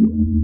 Vamos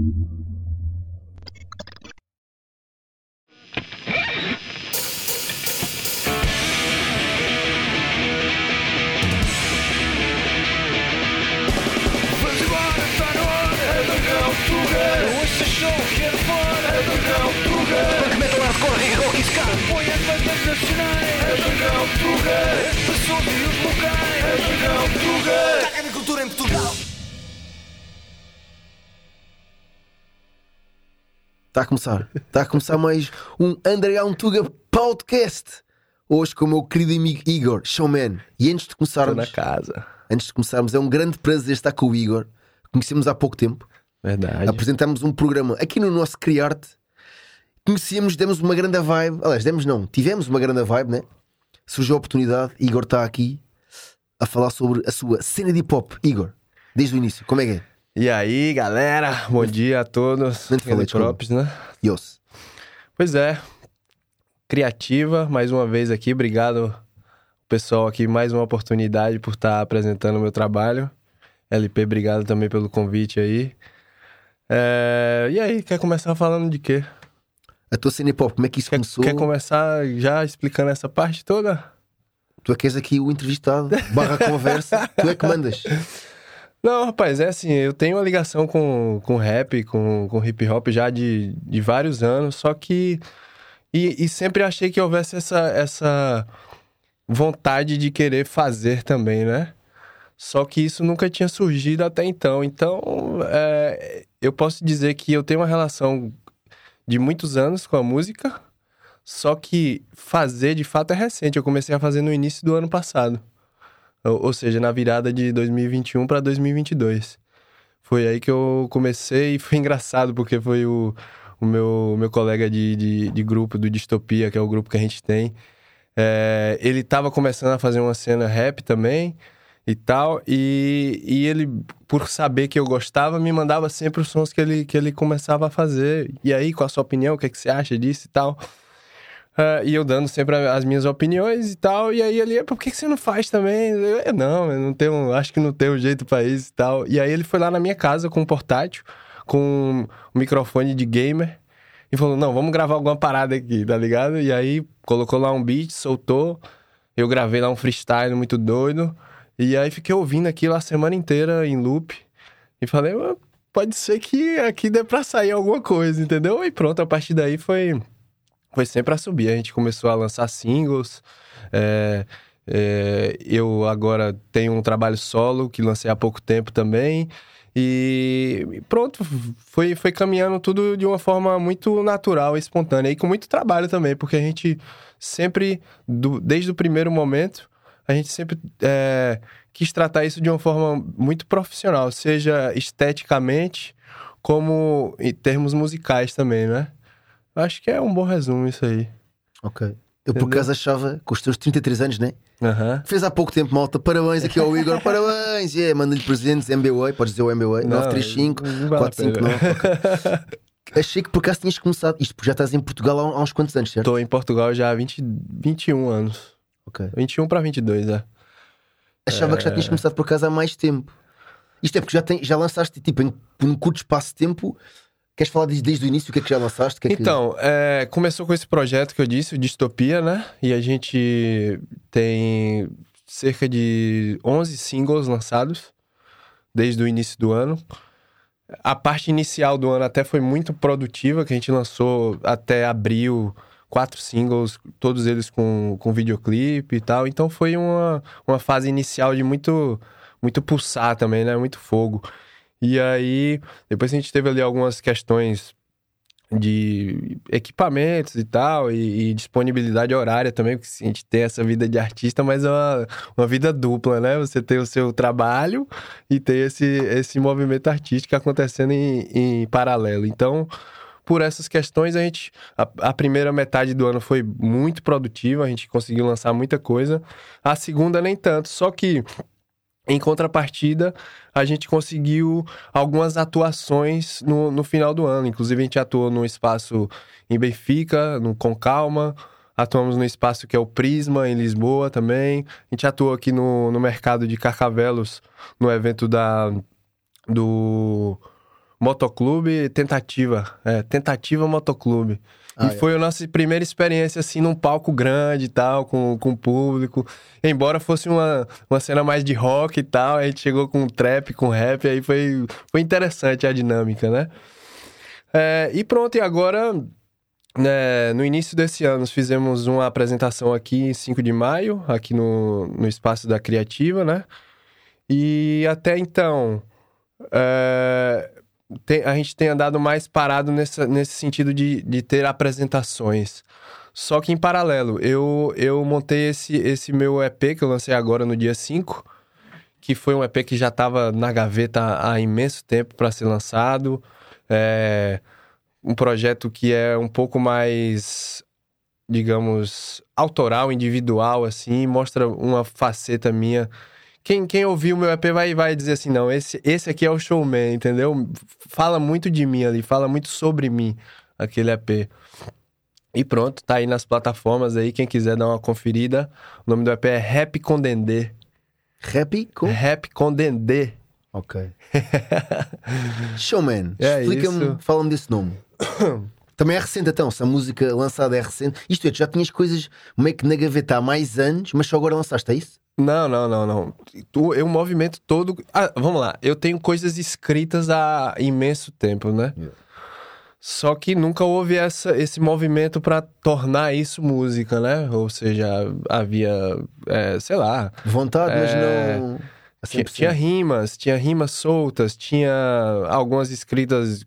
a começar. Está a começar mais um Underground Tuga Podcast. Hoje com o meu querido amigo Igor, showman. E antes de começarmos, na casa. antes de começarmos, é um grande prazer estar com o Igor. Conhecemos há pouco tempo. Verdade. Apresentamos um programa aqui no nosso Criarte. Conhecíamos, demos uma grande vibe. Aliás, demos não, tivemos uma grande vibe, né? Surgiu a oportunidade. Igor está aqui a falar sobre a sua cena de hip hop. Igor, desde o início, como é que é? E aí, galera? Bom dia a todos. Grande props, né? Yos. Pois é. Criativa, mais uma vez aqui. Obrigado, pessoal, aqui. Mais uma oportunidade por estar apresentando o meu trabalho. LP, obrigado também pelo convite aí. É, E aí, quer começar falando de quê? A tua cena hip hop, como é que isso Quer, começou? quer começar já explicando essa parte toda? Tu é que és aqui o entrevistado, barra conversa, tu é que mandas. Não, rapaz, é assim, eu tenho uma ligação com, com rap, com, com hip hop já de, de vários anos, só que. E, e sempre achei que houvesse essa, essa vontade de querer fazer também, né? Só que isso nunca tinha surgido até então. Então, é, eu posso dizer que eu tenho uma relação de muitos anos com a música, só que fazer de fato é recente. Eu comecei a fazer no início do ano passado. Ou, seja, na virada de 2021 para 2022. Foi aí que eu comecei e foi engraçado, porque foi o, o meu, meu colega de, de, de grupo do Distopia, que é o grupo que a gente tem. É, ele tava começando a fazer uma cena rap também e tal, e, e ele, por saber que eu gostava, me mandava sempre os sons que ele, que ele começava a fazer. E aí, qual a sua opinião? O que, é que você acha disso e tal? Ah, e eu dando sempre as minhas opiniões e tal. E aí ele, por que, que você não faz também? Eu, "É, não, eu não tenho, acho que não tenho jeito pra isso e tal. E aí ele foi lá na minha casa com um portátil, com um microfone de gamer. E falou, não, vamos gravar alguma parada aqui, tá ligado? E aí colocou lá um beat, soltou. Eu gravei lá um freestyle muito doido. E aí fiquei ouvindo aquilo a semana inteira em loop. E falei, "Ah, pode ser que aqui dê pra sair alguma coisa, entendeu? E pronto, a partir daí foi foi sempre a subir. A gente começou a lançar singles. é, é, eu agora tenho um trabalho solo que lancei há pouco tempo também. E pronto, foi, foi caminhando tudo de uma forma muito natural espontânea. E com muito trabalho também, porque a gente sempre, do- desde o primeiro momento, a gente sempre é, quis tratar isso de uma forma muito profissional, seja esteticamente, como em termos musicais também, né? Acho que é um bom resumo isso aí. Ok. Eu por acaso achava, com os teus 33 anos, né? Aham. Fez há pouco tempo, malta. Parabéns aqui ao Igor, parabéns. Yeah, Manda-lhe presentes, MBWay, podes dizer o MBWay, Não, 935 não vale a 459. pena. ok. Achei que por acaso tinhas começado. Isto porque já estás em Portugal há, uns quantos anos, certo? Tô em Portugal já há 20, 21 anos. Ok. 21 pra 22, é. Achava que já tinhas começado por acaso há mais tempo. Isto é porque já, tem, já lançaste, tipo, em um curto espaço de tempo. Queres falar desde, desde o início? O que é que já lançaste? Que é que- Então, é, começou com esse projeto que eu disse, o Distopia, né? E a gente tem cerca de 11 singles lançados desde o início do ano. A parte inicial do ano até foi muito produtiva, que a gente lançou até abril quatro singles, todos eles com, com videoclipe e tal. Então foi uma, uma fase inicial de muito, muito pulsar também, né? Muito fogo. E aí, depois a gente teve ali algumas questões de equipamentos e tal, e, e disponibilidade horária também, porque a gente tem essa vida de artista, mas é uma, uma vida dupla, né? Você tem o seu trabalho e tem esse, esse movimento artístico acontecendo em, em paralelo. Então, por essas questões, a gente. A, a primeira metade do ano foi muito produtiva, a gente conseguiu lançar muita coisa. A segunda, nem tanto. Só que, em contrapartida, a gente conseguiu algumas atuações no, no final do ano. Inclusive, a gente atuou no espaço em Benfica, no Com Calma. Atuamos no espaço que é o Prisma, em Lisboa também. A gente atuou aqui no, no mercado de Carcavelos, no evento da, do Motoclube Tentativa. É, Tentativa Motoclube. Ah, e é. foi a nossa primeira experiência, assim, num palco grande e tal, com, com o público. Embora fosse uma, uma cena mais de rock e tal, a gente chegou com trap, com rap, aí foi, foi interessante a dinâmica, né? É, e pronto, e agora, né, no início desse ano, fizemos uma apresentação aqui em 5 de maio, aqui no, no Espaço da Criativa, né? E até então, é, tem- a gente tem andado mais parado nesse sentido de, de ter apresentações. Só que em paralelo, eu, eu montei esse, esse meu EP que eu lancei agora no dia 5, que foi um EP que já estava na gaveta há imenso tempo para ser lançado. É um projeto que é um pouco mais, digamos, autoral, individual, assim, mostra uma faceta minha. Quem, quem ouvir o meu EP vai, vai dizer assim, não, esse, esse aqui é o showman, entendeu? Fala muito de mim ali, fala muito sobre mim, aquele EP. E pronto, tá aí nas plataformas aí, quem quiser dar uma conferida. O nome do EP é Rap com Dendê. Happy com. Rap com Dendê. Ok. Showman. É Explica-me, fala-me desse nome. Também é recente, então. Se a música lançada é recente. Isto é, tu já tinhas coisas meio que na gaveta há mais anos, mas só agora lançaste, é isso? Não, não, não, não. Tu- Eu movimento todo. Ah, vamos lá. Eu tenho coisas escritas há imenso tempo, né? Yeah. Só que nunca houve essa, esse movimento pra tornar isso música, né? Ou seja, havia, é, sei lá, Vontade, mas É, não. tinha, 100%. tinha rimas, tinha rimas soltas, tinha algumas escritas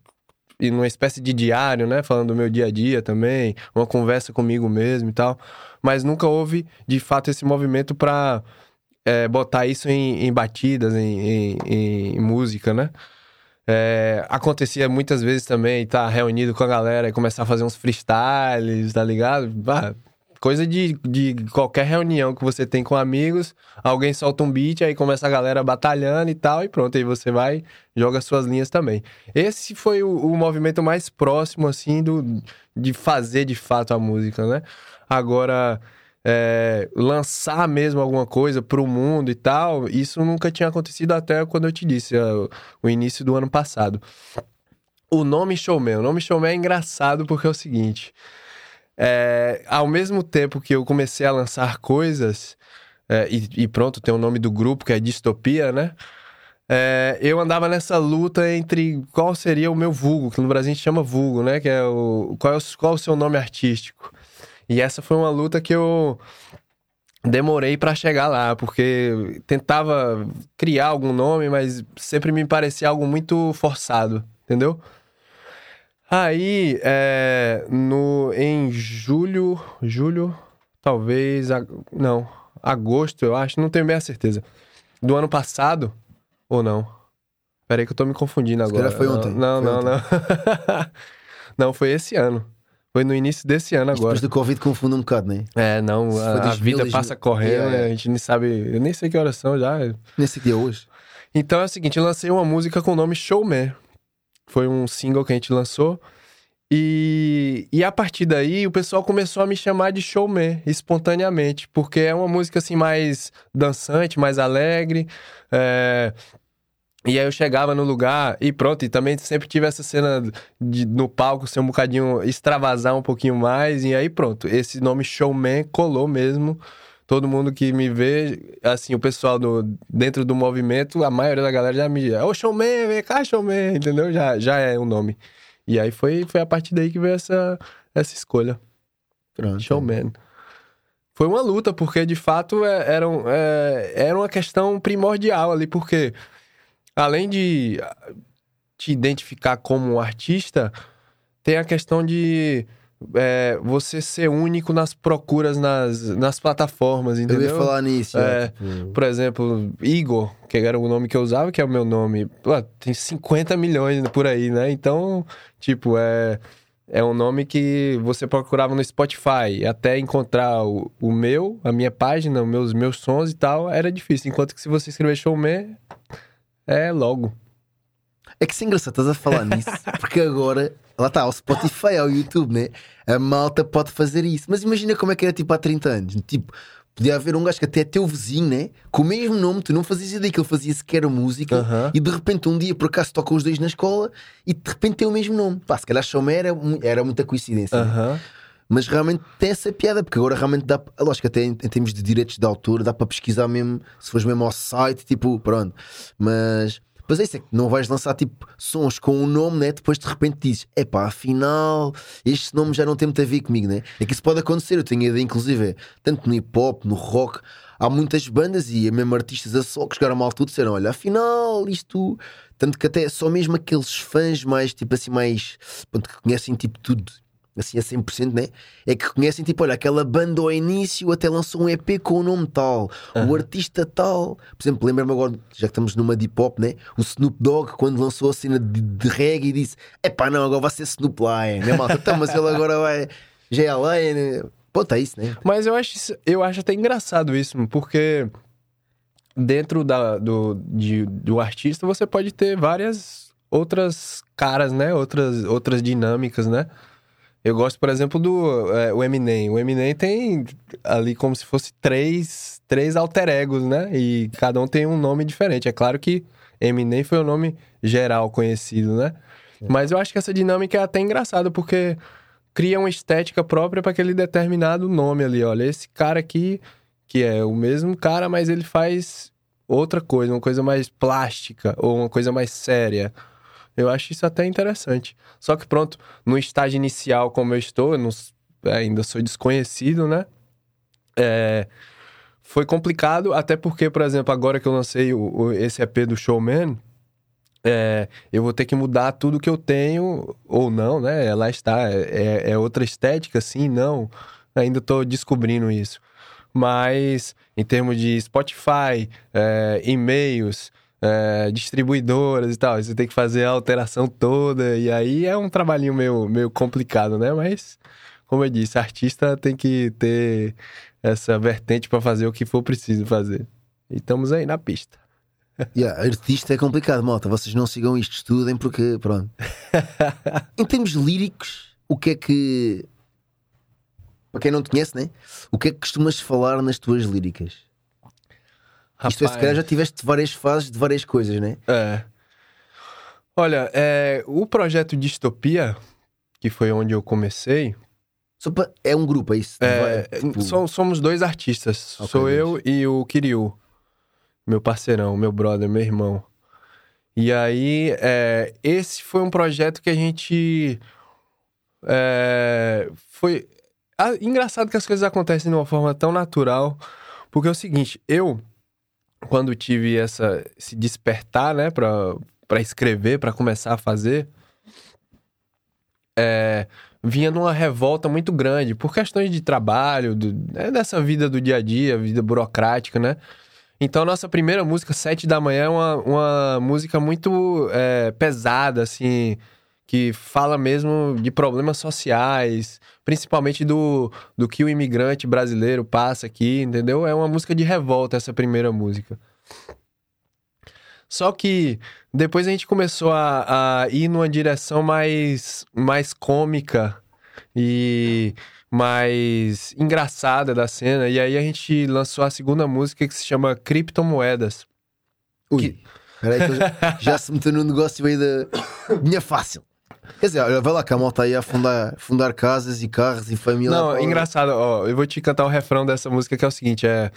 em uma espécie de diário, né? Falando do meu dia a dia também, uma conversa comigo mesmo e tal. Mas nunca houve, de fato, esse movimento pra é, botar isso em, em batidas, em, em- em música, né? É, acontecia muitas vezes também estar reunido com a galera e começar a fazer uns freestyles, tá ligado? Ah, coisa de, de qualquer reunião que você tem com amigos, alguém solta um beat, aí começa a galera batalhando e tal, e pronto, aí você vai, joga suas linhas também. Esse foi o, o movimento mais próximo, assim, do, de fazer de fato a música, né? Agora, é, lançar mesmo alguma coisa pro mundo e tal, isso nunca tinha acontecido até quando eu te disse, é, o- o início do ano passado. O nome Showman, o nome Showman é engraçado porque é o seguinte, é, ao mesmo tempo que eu comecei a lançar coisas, é, e, e pronto, tem o nome do grupo que é Distopia, né? É, eu andava nessa luta entre qual seria o meu vulgo, que no Brasil a gente chama vulgo, né? Que é o qual, é o, qual é o seu nome artístico. E essa foi uma luta que eu demorei pra chegar lá, porque tentava criar algum nome, mas sempre me parecia algo muito forçado, entendeu? Aí, é, no, em julho, julho, talvez, ag- não, agosto, eu acho, não tenho bem a certeza, do ano passado, ou não? Peraí que eu tô me confundindo Se agora. foi ontem, Não, foi não, não. não, foi esse ano. Foi no início desse ano agora. Depois do Covid confunde um bocado, né? É, não, a, a 2000, vida 2000. passa correndo, yeah. a gente nem sabe, eu nem sei que horas são já. Nesse dia hoje. Então é o seguinte, eu lancei uma música com o nome Showman. Foi um single que a gente lançou. E, e a partir daí o pessoal começou a me chamar de showman espontaneamente, porque é uma música assim mais dançante, mais alegre. é, E aí eu chegava no lugar e pronto, e também sempre tive essa cena de, no palco ser um bocadinho, extravasar um pouquinho mais, e aí pronto, esse nome showman colou mesmo. Todo mundo que me vê, assim, o pessoal do, dentro do movimento, a maioria da galera já me diz, ô showman, vem cá, showman, entendeu? Já, já é o nome. E aí foi, foi a partir daí que veio essa, essa escolha. Pronto. Showman. Foi uma luta, porque de fato é- era, um- é- era uma questão primordial ali, porque além de te identificar como um artista, tem a questão de é, você ser único nas procuras nas, nas plataformas, Eu entendeu? ia falar nisso. É. é, tipo, Por exemplo, Igor, que era o nome que eu usava, que é o meu nome. Pô, tem 50 milhões por aí, né? Então, tipo, é, é um nome que você procurava no Spotify. Até encontrar o, o meu, a minha página, os meus, meus sons e tal, era difícil. Enquanto que se você escrever showman, é logo. É que é engraçado, estás a falar nisso, porque agora, lá está, ao Spotify, ao YouTube, né? A malta pode fazer isso. Mas imagina como é que era tipo há 30 anos. Tipo, Podia haver um gajo que até é teu vizinho, né? Com o mesmo nome, tu não fazias ideia que ele fazia sequer música e de repente um dia por acaso tocam os dois na escola e de repente tem o mesmo nome. Pá, se calhar só era, era muita coincidência. né? Mas realmente tem essa piada, porque agora realmente dá. Lógico que até em, em termos de direitos de autor dá para pesquisar mesmo, se fores mesmo ao site, tipo, pronto. Mas. Mas é isso, é que não vais lançar tipo sons com um nome, né? Depois de repente dizes, epá, afinal, este nome já não tem muito a ver comigo, né? É que isso pode acontecer, eu tenho ideia, inclusive, é, tanto no hip hop, no rock, há muitas bandas e mesmo artistas a só que chegaram mal tudo disseram, olha, afinal, isto. Tanto que até só mesmo aqueles fãs mais, tipo assim, mais. Pronto, que conhecem tipo tudo assim a 100%, né? É que conhecem, tipo, olha, aquela banda ao início até lançou um EP com o nome tal, o artista tal. Por exemplo, lembra-me agora, já que estamos numa deep hop, né? O Snoop Dogg, quando lançou a cena de, de reggae, disse: Epá, não, agora vai ser Snoop Lion, né, malta? Então, mas ele agora vai. Já é Lion, né? Pronto, é isso, né? Mas eu acho, isso- eu acho até engraçado isso, porque dentro da, do, de- do artista você pode ter várias outras caras, né? Outras, outras dinâmicas, né? Eu gosto, por exemplo, do é, o Eminem. O Eminem tem ali como se fosse três, três alter egos, né? E cada um tem um nome diferente. É claro que Eminem foi o nome geral conhecido, né? Mas eu acho que essa dinâmica é até engraçada, porque cria uma estética própria para aquele determinado nome ali. Olha, esse cara aqui, que é o mesmo cara, mas ele faz outra coisa, uma coisa mais plástica ou uma coisa mais séria. Eu acho isso até interessante. Só que pronto, no estágio inicial como eu estou, eu não s- ainda sou desconhecido, né? É, foi complicado, até porque, por exemplo, agora que eu lancei o, o- esse EP do Showman, é, eu vou ter que mudar tudo que eu tenho, ou não, né? Lá está, é, é outra estética, sim, não. Ainda tô descobrindo isso. Mas, em termos de Spotify, é, e-mails, é, distribuidoras e tal, você tem que fazer a alteração toda, e aí é um trabalhinho meio, meio complicado, né? Mas, como eu disse, artista tem que ter essa vertente para fazer o que for preciso fazer. E estamos aí na pista. Yeah, artista é complicado, malta. Vocês não sigam isto, estudem, porque, pronto. em termos líricos, o que é que. Para quem não te conhece, né? O que é que costumas falar nas tuas líricas? Isto é, se calhar já tiveste várias fases de várias coisas, né? É. Olha, é, o projeto Distopia, que foi onde eu comecei, Só para... É um grupo, é isso? é, tipo, som- somos dois artistas. Ok, Sou eu e o Kiryu, meu parceirão, meu brother, meu irmão. E aí, é, esse foi um projeto que a gente. é, foi. Ah, engraçado que as coisas acontecem de uma forma tão natural. Porque é o seguinte, eu, quando tive essa, esse despertar, né, pra, pra escrever, pra começar a fazer, é, vinha numa revolta muito grande por questões de trabalho, do, né, dessa vida do dia a dia, vida burocrática, né? Então, nossa primeira música, Sete da Manhã, é uma, uma música muito é, pesada, assim, que fala mesmo de problemas sociais, principalmente do, do que o imigrante brasileiro passa aqui, entendeu? É uma música de revolta, essa primeira música. Só que depois a gente começou a, a ir numa direção mais, mais cômica e mais engraçada da cena. E aí a gente lançou a segunda música que se chama Criptomoedas. Ui, peraí que eu já, já se meteu no negócio aí da. Dinha fácil. Quer dizer, vai lá que a malta aí a fundar, fundar casas e carros e família. Não, engraçado, ó, eu vou te cantar o refrão dessa música que é o seguinte, é,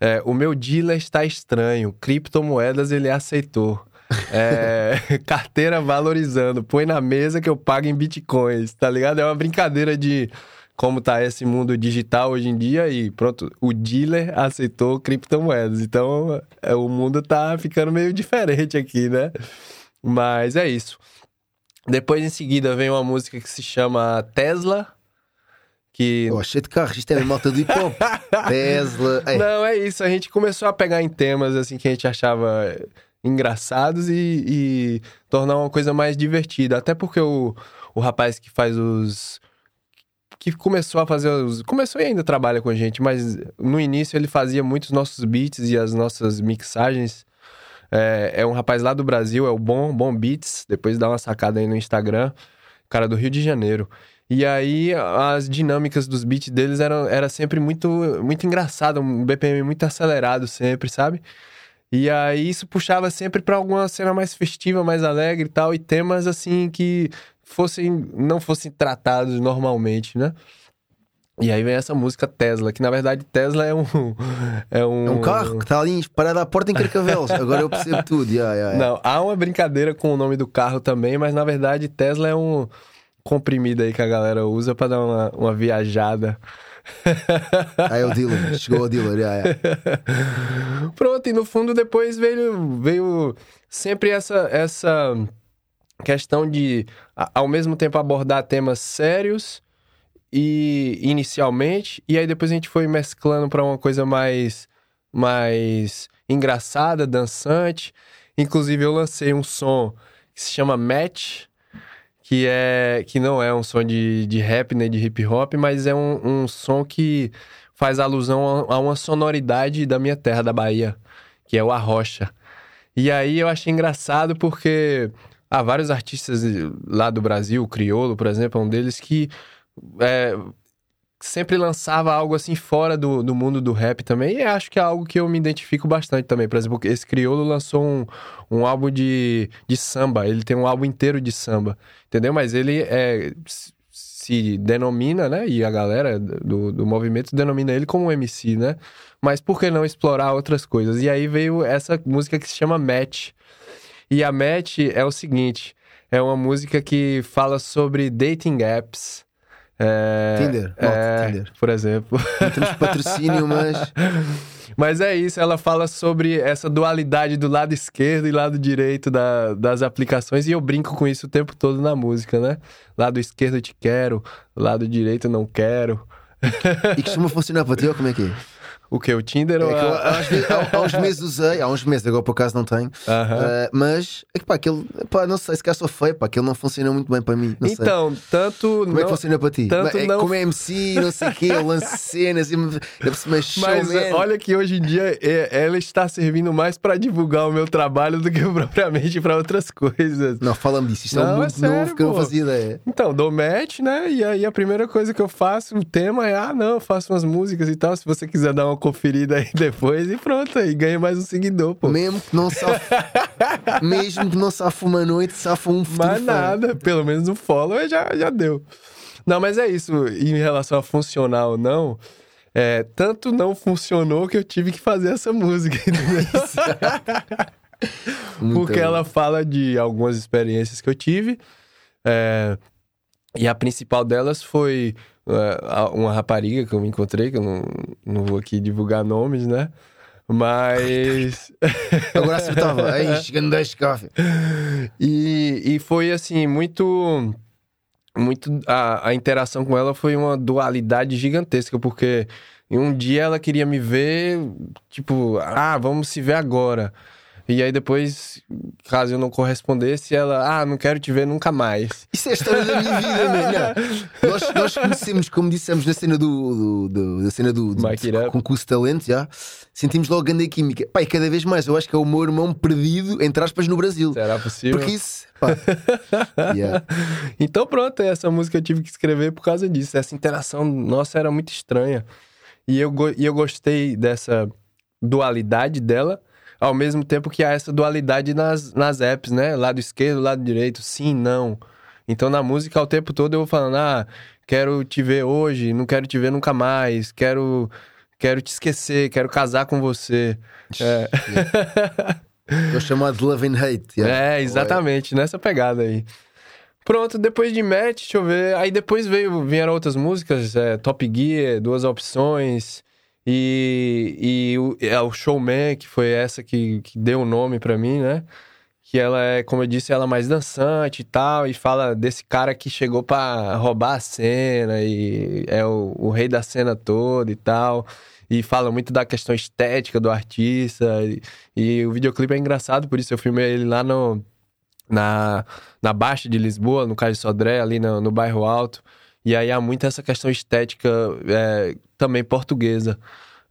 é, o meu dealer está estranho, criptomoedas ele aceitou. É, carteira valorizando, põe na mesa que eu pago em bitcoins, tá ligado? É uma brincadeira de como tá esse mundo digital hoje em dia e pronto, o dealer aceitou criptomoedas. Então, é, o mundo tá ficando meio diferente aqui, né? Mas é isso. Depois, em seguida, vem uma música que se chama Tesla, que Oh, cheio de carros, isto é a malta do hip hop. Tesla. É. Não, é isso. A gente começou a pegar em temas assim que a gente achava engraçados e, e tornar uma coisa mais divertida. Até porque o, o rapaz que faz os. que começou a fazer os. Começou e ainda trabalha com a gente, mas no início ele fazia muitos nossos beats e as nossas mixagens. É, é um rapaz lá do Brasil, é o Bom, Bom Beats. Depois dá uma sacada aí no Instagram. cara do Rio de Janeiro. E aí as dinâmicas dos beats deles eram era sempre muito muito engraçado, um BPM muito acelerado sempre, sabe? E aí isso puxava sempre para alguma cena mais festiva, mais alegre e tal, e temas assim que fossem não fossem tratados normalmente, né? E aí vem essa música Tesla, que na verdade Tesla é um. É um, é um carro que está ali parado à porta em Carcavelos. Agora eu percebo tudo. Yeah, yeah, yeah. Não, há uma brincadeira com o nome do carro também, mas na verdade Tesla é um comprimido aí que a galera usa para dar uma, uma viajada. Aí é o dealer, chegou o dealer, yeah, yeah. Pronto, e no fundo depois veio, veio sempre essa, essa questão de, ao mesmo tempo, abordar temas sérios e inicialmente, e aí depois a gente foi mesclando para uma coisa mais, mais engraçada, dançante. Inclusive eu lancei um som que se chama Match, que é que não é um som de, de rap nem de hip hop, mas é um, um som que faz alusão a, a uma sonoridade da minha terra, da Bahia, que é o Arrocha. E aí eu achei engraçado porque há vários artistas lá do Brasil, o Criolo, por exemplo, é um deles que é, sempre lançava algo assim fora do, do mundo do rap também. E acho que é algo que eu me identifico bastante também. Por exemplo, esse Criolo lançou um, um álbum de, de samba. Ele tem um álbum inteiro de samba. Entendeu? Mas ele é, se denomina, né? E a galera do, do movimento denomina ele como MC, né? Mas por que não explorar outras coisas? E aí veio essa música que se chama Match. E a Match é o seguinte: é uma música que fala sobre dating apps é, Tinder, é, Tinder. Por exemplo. Não temos patrocínio, mas. Mas é isso, ela fala sobre essa dualidade do lado esquerdo e lado direito da, das aplicações, e eu brinco com isso o tempo todo na música, né? Lado esquerdo te quero, lado direito não quero. E costuma funcionar para ti ou como é que é? O que? O Tinder? É ou a... há, há, uns meses usei, há uns meses, agora por acaso não tenho. Uh -huh. uh, mas é que pá, aquele, pá, não sei se cá sou feio, pá, aquele não funciona muito bem para mim. então, sei. tanto. Como não, é que funciona para ti? Tanto é, não... Como é MC, não sei o quê, eu lanço cenas, eu mas olha que hoje em dia é, ela está servindo mais para divulgar o meu trabalho do que propriamente para outras coisas. Não, fala-me disso, isto é um mundo é sério, novo que eu não fazia ideia. Então, dou match, né? E aí a primeira coisa que eu faço, o tema é: ah, não, eu faço umas músicas e tal. Se você quiser dar uma conferida aí depois e pronto, aí ganha mais um seguidor, pô. Mesmo que não safa, mesmo que não safa uma noite, safa um futuro Mas nada, pelo menos um follow já, já deu. Não, mas é isso, em relação a funcionar ou não, é, tanto não funcionou que eu tive que fazer essa música. Porque ela fala de algumas experiências que eu tive. É, e a principal delas foi uma rapariga que eu me encontrei, que eu não, não vou aqui divulgar nomes, né? Mas. Agora acertava. Aí, chegando 10 café. E, e foi assim, muito. Muito. A, a interação com ela foi uma dualidade gigantesca, porque um dia ela queria me ver, tipo, ah, vamos se ver agora. E aí depois, caso eu não correspondesse, ela, ah, não quero te ver nunca mais. Isso é a história da minha vida, mano. Nós, nós conhecemos, como dissemos na cena do, do, do da cena do, do, concurso de talento, já sentimos logo grande química. Pai, cada vez mais, eu acho que é o meu irmão perdido, entre aspas, no Brasil. Será possível? Porque isso. Pá. yeah. Então pronto, essa música eu tive que escrever por causa disso. Essa interação nossa era muito estranha. E eu, e eu gostei dessa dualidade dela ao mesmo tempo que há essa dualidade nas, nas apps, né? Lado esquerdo, lado direito, sim, não. Então na música, o tempo todo eu vou falando, ah, quero te ver hoje, não quero te ver nunca mais, quero, quero te esquecer, quero casar com você. É. Eu chamado de love and hate. Yeah. É, exatamente, nessa pegada aí. Pronto, depois de Match, deixa eu ver. Aí depois veio, vieram outras músicas, é, Top Gear, duas opções. E, e o, é o Showman, que foi essa que, que deu o nome para mim, né? Que ela é, como eu disse, ela é mais dançante e tal, e fala desse cara que chegou para roubar a cena e é o, o rei da cena toda e tal e fala muito da questão estética do artista. E, e, o videoclipe é engraçado, por isso eu filmei ele lá no, na, na Baixa de Lisboa, no Cais Sodré, ali no, no bairro Alto. E aí há muito essa questão estética é, também portuguesa,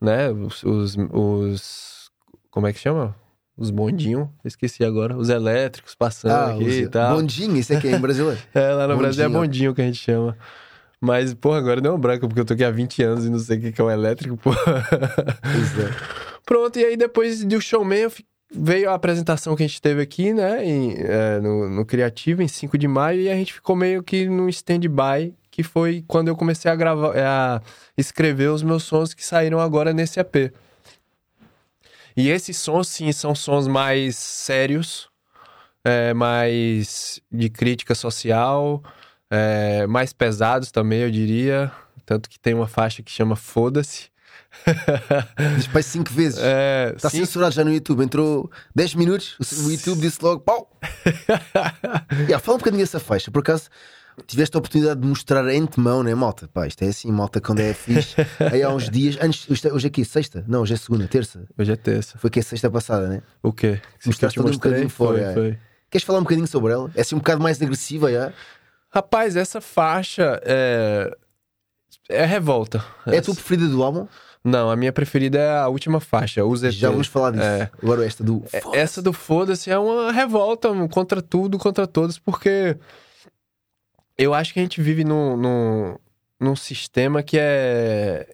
né? Os, os, os, Como é que chama? os bondinhos, esqueci agora, os elétricos passando Ah, aqui os- e tal. Bondinho, isso aqui é em brasileiro. É, lá no Brasil é Bondinho. bondinho que a gente chama. Mas, porra, agora deu um branco, porque eu tô aqui há 20 anos e não sei o que é o elétrico, porra. É. Pronto, e aí depois do showman veio a apresentação que a gente teve aqui, né, em, é, no, no Criativo, em 5 de maio, e a gente ficou meio que num stand-by, que foi quando eu comecei a gravar, é, a escrever os meus sons que saíram agora nesse EP. E esses sons, sim, são sons mais sérios, é, mais de crítica social, é, mais pesados também, eu diria. Tanto que tem uma faixa que chama Foda-se. Diz para cinco vezes. É, Está sim, censurado já no YouTube. Entrou 10 minutos, o YouTube disse logo pau. yeah, fala um bocadinho dessa faixa. Por acaso tiveste a oportunidade de mostrar em antemão, né, malta? Pá, isto é assim, malta, quando é fixe. Aí há uns dias, antes, hoje é- hoje é aqui, sexta? Não, hoje é segunda, terça. Hoje é terça. Foi que é sexta passada, né? O quê? Mostraste um bocadinho fora, Foi, é. foi. Queres falar um bocadinho sobre ela? É assim um bocado mais agressiva, já? Rapaz, essa faixa é. É revolta. É a tua preferida do álbum? Não, a minha preferida é a última faixa, o ZT. Já vamos falar disso. É. Agora esta do. É, Essa do Foda-se é uma revolta contra tudo, contra todos, porque eu acho que a gente vive num, num, num sistema que é,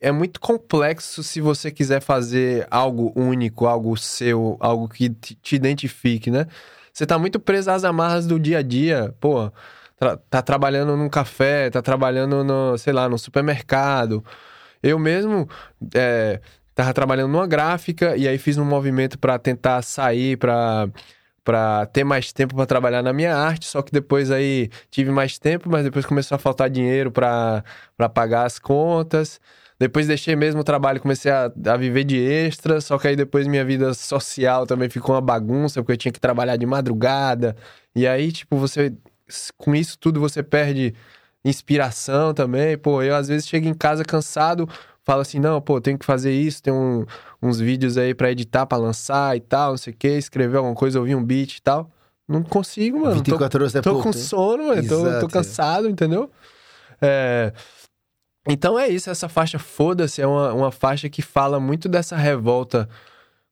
é muito complexo se você quiser fazer algo único, algo seu, algo que te, identifique, né? Você tá muito preso às amarras do dia a dia, pô. tra- tá trabalhando num café, tá trabalhando no, sei lá, no supermercado. Eu mesmo é, tava trabalhando numa gráfica e aí fiz um movimento para tentar sair para para ter mais tempo para trabalhar na minha arte, só que depois aí tive mais tempo, mas depois começou a faltar dinheiro para pagar as contas. Depois deixei mesmo o trabalho, comecei a, a viver de extra, só que aí depois minha vida social também ficou uma bagunça, porque eu tinha que trabalhar de madrugada. E aí, tipo, você com isso tudo você perde inspiração também. Pô, eu às vezes chego em casa cansado, falo assim: não, pô, tenho que fazer isso, tem um- uns vídeos aí pra editar, pra lançar e tal, não sei o quê, escrever alguma coisa, ouvir um beat e tal. Não consigo, mano. Tô, 24 horas é tô pouco. com sono, mano. Tô, Exato, tô cansado, entendeu? É, Então é isso, essa faixa Foda-se é uma, uma faixa que fala muito dessa revolta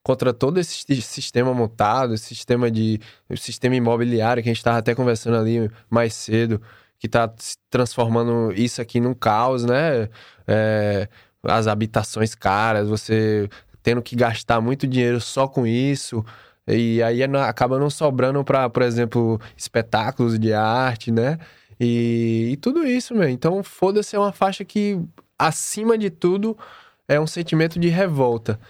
contra todo esse si- sistema montado, esse sistema de o sistema imobiliário que a gente estava até conversando ali mais cedo, que está se transformando isso aqui num caos, né? É, as habitações caras, você tendo que gastar muito dinheiro só com isso. E aí não- acaba não sobrando para, por exemplo, espetáculos de arte, né? E, e tudo isso, meu. Então, foda-se é uma faixa que, acima de tudo, é um sentimento de revolta.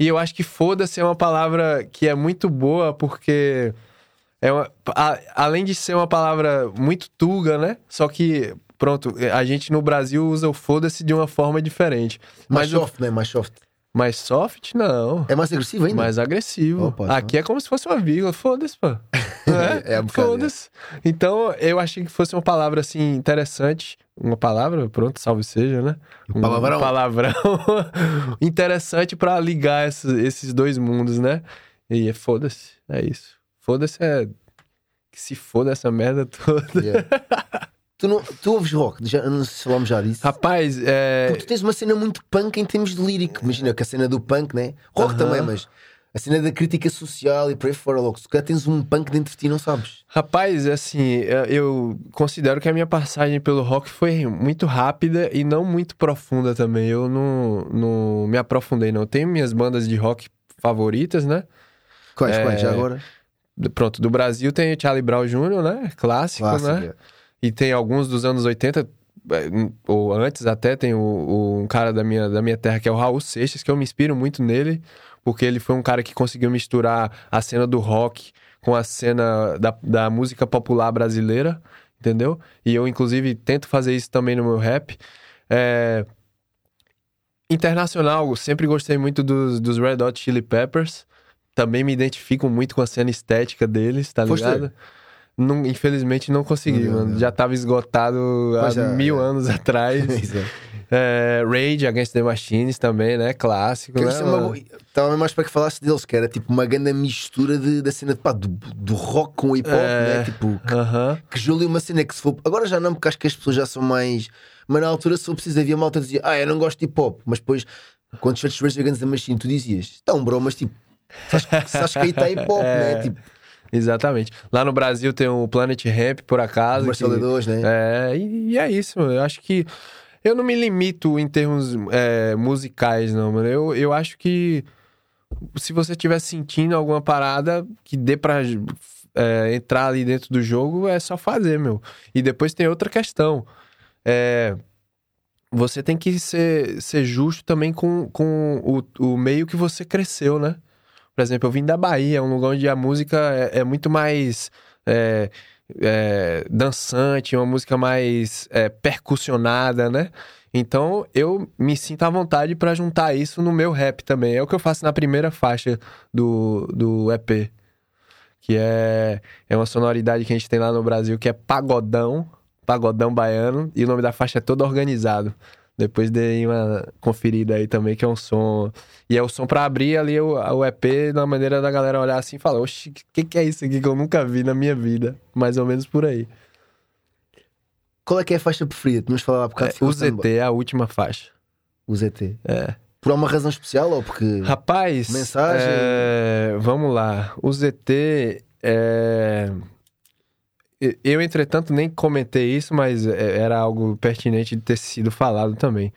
E eu acho que foda-se é uma palavra que é muito boa porque é uma- a- além de ser uma palavra muito tuga, né? Só que, pronto, a gente no Brasil usa o foda-se de uma forma diferente. Mais Mas o- soft, né? Mais soft. mais soft, não. É mais agressivo ainda? Mais agressivo. Opa. Aqui é como se fosse uma vírgula. Foda-se, pô. É, é um bocado, Foda-se. Então, eu achei que fosse uma palavra, assim, interessante. Uma palavra, pronto, salve seja, né? Um palavrão. palavrão interessante pra ligar esses, esses dois mundos, né? E é foda-se. É isso. Foda-se é. Que se foda essa merda toda. Yeah. tu, não, tu ouves rock? Já, não sei se falamos já disso. Rapaz, é. Porque tu tens uma cena muito punk em termos de lírico. Imagina que a cena do punk, né? Rock Aham. também, mas a cena da crítica social e por aí fora, logo. Se calhar tens um punk dentro de ti, não sabes. Rapaz, assim, é, eu considero que a minha passagem pelo rock foi muito rápida e não muito profunda também. Eu não, não me aprofundei, não. Tenho minhas bandas de rock favoritas, né? Quais, É, quais? Já agora? Do- Pronto, do Brasil tem o Charlie Brown Jr., né? Clássico, Clássico, né? é. E tem alguns dos anos 80, é, ou antes até, tem o, o- um cara da minha, da minha terra que é o Raul Seixas, que eu me inspiro muito nele, porque ele foi um cara que conseguiu misturar a cena do rock com a cena da, da música popular brasileira, entendeu? E eu, inclusive, tento fazer isso também no meu rap. É, Internacional, eu sempre gostei muito dos, dos Red Hot Chili Peppers. Também me identifico muito com a cena estética deles, tá Foste ligado? Não, infelizmente não consegui, Não mano. Já tava esgotado há Pois é, mil é. anos atrás. Exato. é, Rage Against the Machines também, né? Clássico, Que né? é uma Estava mais para que falasse deles, que era tipo uma grande mistura de, da cena de, pá, do, do rock com o hip hop, É. né? Tipo, que, Aham. que julho uma cena que se for. Agora já não, porque acho que as pessoas já são mais. Mas na altura, se for preciso, havia malta que dizia, ah, eu não gosto de hip hop. Mas depois, quando tiveste Rage Against the Machine, tu dizias, então, bro, mas tipo, acha que aí tá hip hop, É. né? Tipo, Exatamente. Lá no Brasil tem o Planet Ramp, por acaso. Marcelo que- 2, né? É, e, e é isso, mano. Eu acho que. Eu não me limito em termos é, musicais, não, mano. Eu, eu acho que se você estiver sentindo alguma parada que dê pra é, entrar ali dentro do jogo, é só fazer, meu. E depois tem outra questão. É, você tem que ser, ser justo também com, com o, o meio que você cresceu, né? Por exemplo, eu vim da Bahia, um lugar onde a música é, é muito mais é, é, dançante, uma música mais é, percussionada, né? Então eu me sinto à vontade pra juntar isso no meu rap também. É o que eu faço na primeira faixa do, do EP. Que é, é uma sonoridade que a gente tem lá no Brasil que é pagodão, pagodão baiano, e o nome da faixa é todo organizado. Depois dei uma conferida aí também, que é um som. E é o som pra abrir ali o, o EP, na maneira da galera olhar assim e falar: Oxi, o que, que é isso aqui que eu nunca vi na minha vida? Mais ou menos por aí. Qual é que é a faixa preferida? Tínhamos falado há bocado. É, o. ZT é a última faixa. O ZT. É. Por alguma razão especial ou porque. Rapaz, Mensagem? é, vamos lá. O ZT é... Eu, entretanto, nem comentei isso, mas é- era algo pertinente de ter sido falado também.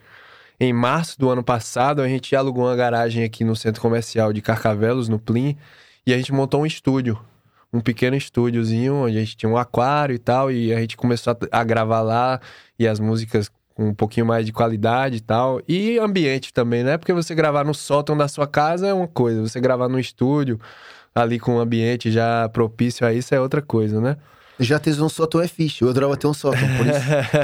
Em março do ano passado, a gente alugou uma garagem aqui no centro comercial de Carcavelos, no Plim, e a gente montou um estúdio. Um pequeno estúdiozinho, onde a gente tinha um aquário e tal, e a gente começou a, a gravar lá, e as músicas com um pouquinho mais de qualidade e tal. E ambiente também, né? Porque você gravar no sótão da sua casa é uma coisa, você gravar no estúdio, ali com um ambiente já propício a isso, é outra coisa, né? Já tens um sótão é fixe. Eu adorava ter um sótão, por isso.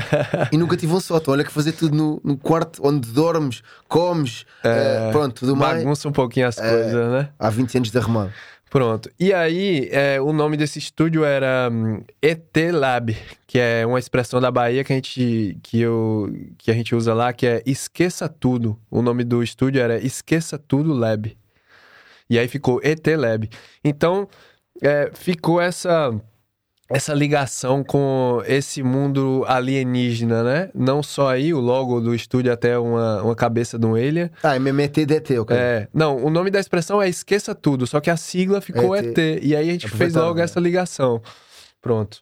e nunca tive um sótão. Olha que fazer tudo no, no quarto onde dormes, comes, eh, pronto, tudo mais. Bagunça um pouquinho as coisas, né? Há 20 anos de arrumado. Pronto. E aí, é, o nome desse estúdio era hum, ET Lab, que é uma expressão da Bahia que a gente, que eu, que a gente usa lá, que é Esqueça Tudo. O nome do estúdio era Esqueça Tudo Lab. E aí ficou ET Lab. Então, é, ficou essa essa ligação com esse mundo alienígena, né? Não só aí, o logo do estúdio é até uma, uma cabeça de um alien, Ah, MMTDT, ok. é, não, o nome da expressão é esqueça tudo, só que a sigla ficou ET. ET. E aí a gente fez Aproveitaram, logo né? essa ligação. Pronto.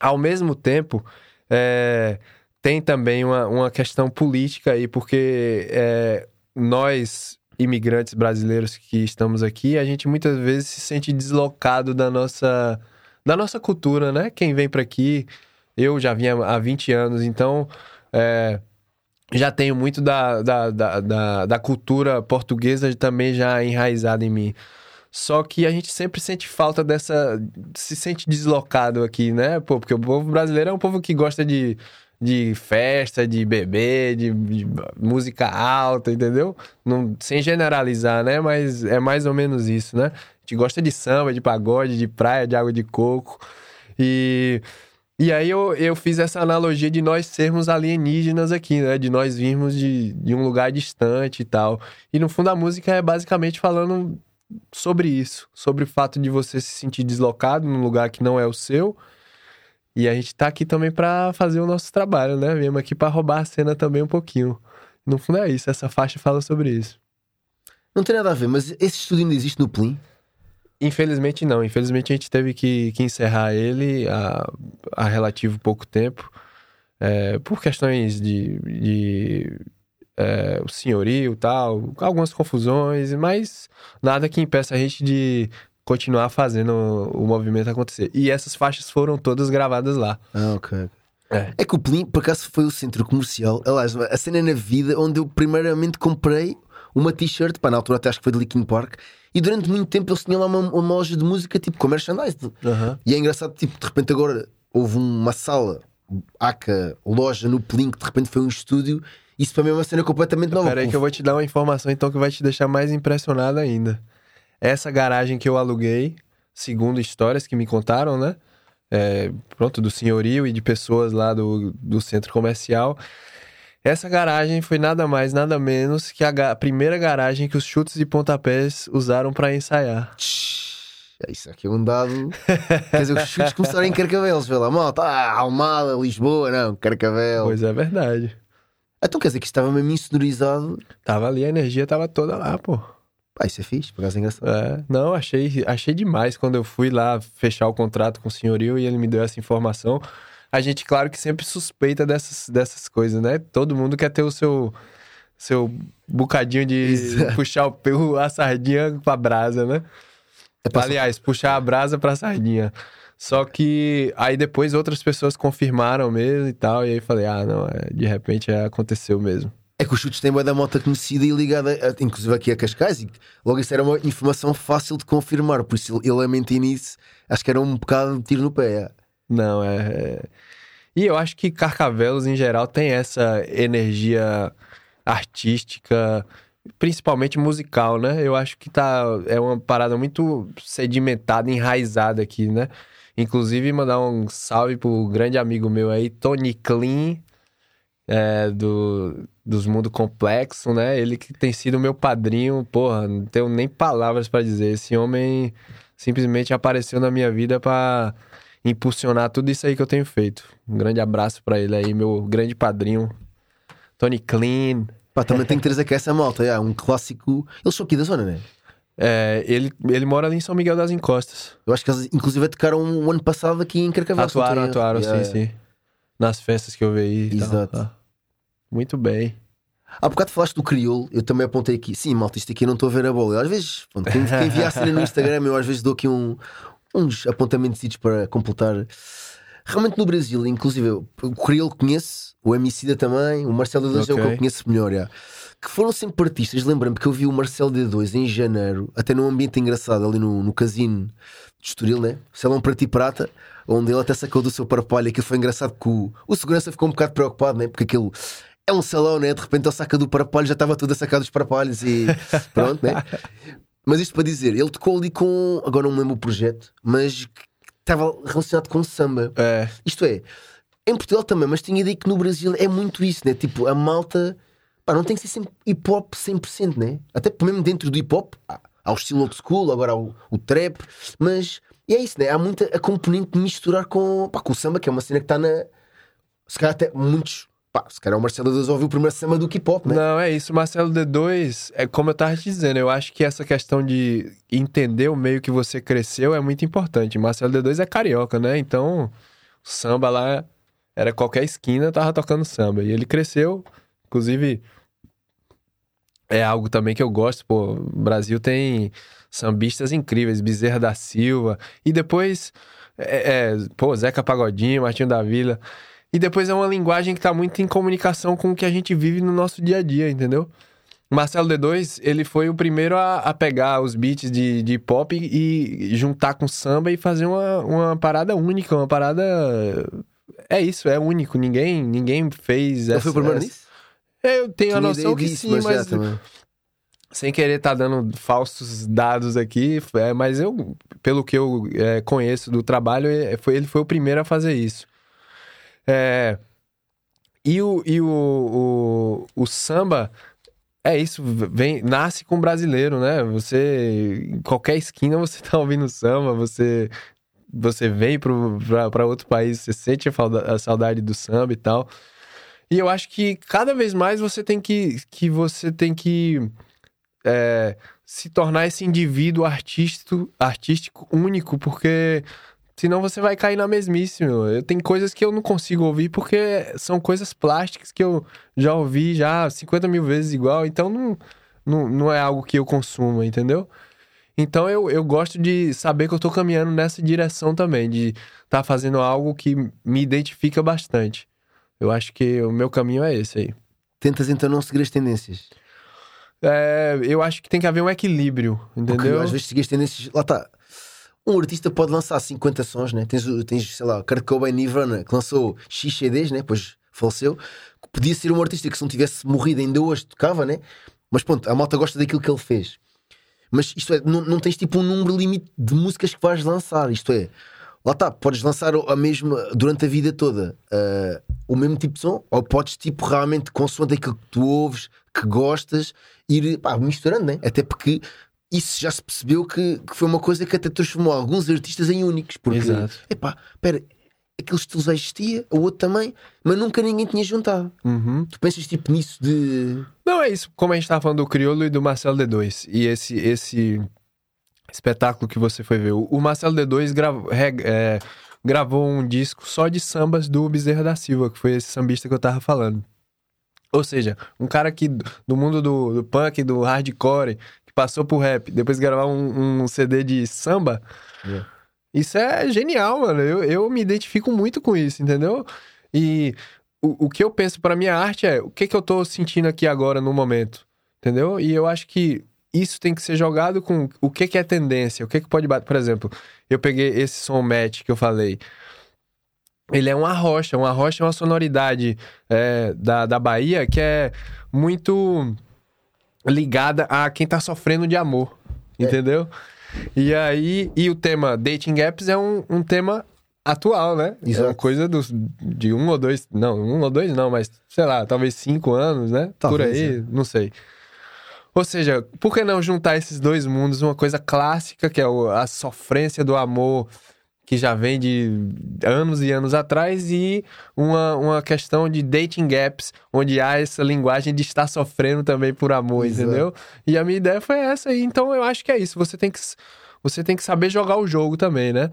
Ao mesmo tempo, é, tem também uma, uma questão política aí, porque é, nós, imigrantes brasileiros que estamos aqui, a gente muitas vezes se sente deslocado da nossa, da nossa cultura, né? Quem vem para aqui, eu já vinha há 20 anos, então. é, já tenho muito da, da, da, da, da cultura portuguesa também já enraizada em mim. Só que a gente sempre sente falta dessa. se sente deslocado aqui, né? Pô, porque o povo brasileiro é um povo que gosta de, de festa, de beber, de, de música alta, entendeu? Não, sem generalizar, né? Mas é mais ou menos isso, né? A gente gosta de samba, de pagode, de praia, de água de coco. E. E aí eu, eu fiz essa analogia de nós sermos alienígenas aqui, né? De nós virmos de, de um lugar distante e tal. E no fundo a música é basicamente falando sobre isso. Sobre o fato de você se sentir deslocado num lugar que não é o seu. E a gente tá aqui também pra fazer o nosso trabalho, né? Viemos aqui pra roubar a cena também um pouquinho. No fundo é isso, essa faixa fala sobre isso. Não tem nada a ver, mas esse estúdio ainda existe no Plim. Infelizmente não. Infelizmente a gente teve que, que encerrar ele há, há relativo pouco tempo. é, por questões de, de é, o senhorio e tal, algumas confusões, mas nada que impeça a gente de continuar fazendo o movimento acontecer. E essas faixas foram todas gravadas lá. Ah, ok. É. É que o Plim, por acaso, foi o centro comercial. Aliás, a cena na vida onde eu primeiramente comprei uma t-shirt, pá, na altura até acho que foi de Linkin Park, e durante muito tempo eles tinham lá uma, uma loja de música tipo com merchandise. E é engraçado, tipo, de repente agora houve uma sala, aca, loja no Plim, que de repente foi um estúdio. Isso para mim é uma cena completamente nova. Pera aí que eu vou te dar uma informação então que vai te deixar mais impressionado ainda. Essa garagem que eu aluguei, segundo histórias que me contaram, né? É, pronto, do senhorio e de pessoas lá do, do centro comercial. Essa garagem foi nada mais, nada menos que a, ga- primeira garagem que os chutes e pontapés usaram pra ensaiar. Isso aqui é um dado. Quer dizer, os chutes começaram em Carcavelos, lá, malta, ah, Almada, Lisboa, não, Carcavelos. Pois é verdade. Então quer dizer que estava mesmo insonorizado. Tava ali, a energia tava toda lá, pô. Pá, isso é fixe, por acaso é engraçado. É, não, achei, achei demais quando eu fui lá fechar o contrato com o senhorio e ele me deu essa informação. A gente, claro que sempre suspeita dessas, dessas coisas, né? Todo mundo quer ter o seu, seu bocadinho de Exato. puxar o, a sardinha pra brasa, né? É Aliás, puxar a brasa pra sardinha. Só que aí depois outras pessoas confirmaram mesmo e tal. E aí falei, ah, não, é, de repente é, aconteceu mesmo. É que os chutes têm bué da moto conhecida e ligada, a- inclusive aqui a Cascais, e logo isso era uma informação fácil de confirmar, por isso ele a mentir nisso, acho que era um bocado de tiro no pé. é. Não, é. é- E eu acho que Carcavelos, em geral, tem essa energia artística, principalmente musical, né? Eu acho que tá. É uma parada muito sedimentada, enraizada aqui, né? Inclusive, mandar um salve pro grande amigo meu aí, Tony Clean, é, do, dos Mundo Complexo, né? Ele que tem sido meu padrinho, porra, não tenho nem palavras pra dizer. Esse homem simplesmente apareceu na minha vida pra impulsionar tudo isso aí que eu tenho feito. Um grande abraço pra ele aí, meu grande padrinho, Tony Clean. Pá, também tem que trazer aqui essa malta, é um clássico. Eles são aqui da zona, né? É, ele, ele mora ali em São Miguel das Encostas. Eu acho que eles inclusive tocaram o ano passado aqui em Carcavelos. Atuaram, atuaram, sim, yeah. sim. Nas festas que eu vi. e tal. Exato. Muito bem. Há bocado falaste do crioulo, eu também apontei aqui. Sim, malta, isto aqui eu não estou a ver a bola. Eu, às vezes, pronto, quem, quem via a cena no Instagram, eu às vezes dou aqui um, uns apontamentos para completar. Realmente no Brasil, inclusive, eu- o crioulo conheço, o Emicida também, o Marcelo D2 é o que eu conheço melhor. já. Que foram sempre artistas. Lembro-me que eu vi o Marcelo D2 em janeiro, até num ambiente engraçado ali no, no casino de Estoril, né? Salão Prata e Prata, onde ele até sacou do seu parapalho. Aquilo foi engraçado que o, o segurança ficou um bocado preocupado, né? Porque aquilo é um salão, né? De repente ele saca do parapalho, já estava tudo a sacar dos parapalhos e pronto, né? Mas isto para dizer, ele tocou ali com, agora não me lembro o projeto, mas estava relacionado com samba. É, Isto é, em Portugal também, mas tinha ideia que no Brasil é muito isso, né? Tipo, a malta pá, não tem que ser sempre hip hop 100%, né? Até mesmo dentro do hip hop há, há o estilo old school, agora há o, o trap, mas e é isso, né? Há muita a componente de misturar com, pá, com o samba, que é uma cena que está na. Se calhar até muitos. Pá, se calhar o Marcelo Deus ouviu o primeiro samba do hip hop, né? Não, é isso. Marcelo D2, é como eu tava te dizendo, eu acho que essa questão de entender o meio que você cresceu é muito importante. Marcelo D2 é carioca, né? Então, o samba lá era qualquer esquina, tava tocando samba. E ele cresceu, inclusive, é algo também que eu gosto, pô. O Brasil tem sambistas incríveis, Bezerra da Silva, e depois, é, é, pô, Zeca Pagodinho, Martinho da Vila. E depois é uma linguagem que tá muito em comunicação com o que a gente vive no nosso dia a dia, entendeu? Marcelo D2, ele foi o primeiro a, a pegar os beats de, de pop e juntar com samba e fazer uma, uma parada única, uma parada. É isso, é único. Ninguém, ninguém fez essa. foi o primeiro nisso? Eu tenho a Tinha noção que sim, mas mas também. sem querer tá dando falsos dados aqui, é, mas eu, pelo que eu é, conheço do trabalho, é, foi, ele foi o primeiro a fazer isso. É, e o, e o, o, o samba, é isso, vem, nasce com o brasileiro, né? Você, em qualquer esquina você tá ouvindo samba, você, você vem pra outro país, você sente a saudade do samba e tal. E eu acho que cada vez mais você tem que, que você tem que é, se tornar esse indivíduo artístico, artístico único, porque senão você vai cair na mesmice, meu. Eu tenho coisas que eu não consigo ouvir porque são coisas plásticas que eu já ouvi já 50 mil vezes igual, então não, não, não é algo que eu consumo, entendeu? Então eu, eu gosto de saber que eu tô caminhando nessa direção também, de estar tá fazendo algo que me identifica bastante. Eu acho que o meu caminho é esse aí. Tentas então não seguir as tendências. É, eu acho que tem que haver um equilíbrio, Porque entendeu? às vezes seguir as tendências. Lá está. Um artista pode lançar 50 sons, né? Tens, tens sei lá, Kurt Cobain Nirvana, que lançou X CDs, né? Depois faleceu. Podia ser um artista que se não tivesse morrido ainda hoje tocava, né? Mas pronto, a malta gosta daquilo que ele fez. Mas isto é, não, não tens tipo um número limite de músicas que vais lançar. Isto é, lá está, podes lançar a mesma durante a vida toda ah, o mesmo tipo de som, ou podes tipo realmente, consoante aquilo que tu ouves, que gostas, ir pá, misturando, né? Até porque isso já se percebeu que, que foi uma coisa que até transformou alguns artistas em únicos. Porque, Exato. epá, espera, aquele estilo já existia, o outro também, mas nunca ninguém tinha juntado. Uhum. Tu pensas tipo nisso de. Não, é isso. Como a gente tava falando do Criolo e do Marcelo D2. E esse, esse espetáculo que você foi ver. O, Marcelo D2 grava, re- é, gravou um disco só de sambas do Bezerra da Silva, que foi esse sambista que eu tava falando. Ou seja, um cara que do mundo do, do punk, do hardcore, passou pro rap, depois gravar um, um CD de samba. Yeah. Isso é genial, mano. Eu, eu me identifico muito com isso, entendeu? E o, o que eu penso pra minha arte é o que, que eu tô sentindo aqui agora no momento, entendeu? E eu acho que isso tem que ser jogado com o que, que é tendência, o que, que pode bater. Por exemplo, eu peguei esse som match que eu falei. Ele é uma rocha, uma rocha é uma sonoridade é, da, da Bahia que é muito ligada a quem tá sofrendo de amor, entendeu? E aí, e o tema dating apps é um, um tema atual, né? É uma coisa dos, de um ou dois, não, um ou dois não, mas sei lá, talvez cinco anos, né? Por Talvez, aí, é. não sei. Ou seja, por que não juntar esses dois mundos? Uma coisa clássica, que é a sofrência do amor, que já vem de anos e anos atrás, e uma, uma questão de dating apps, onde há essa linguagem de estar sofrendo também por amor, Exato. entendeu? E a minha ideia foi essa aí. Então eu acho que é isso. Você tem que, você tem que saber jogar o jogo também, né?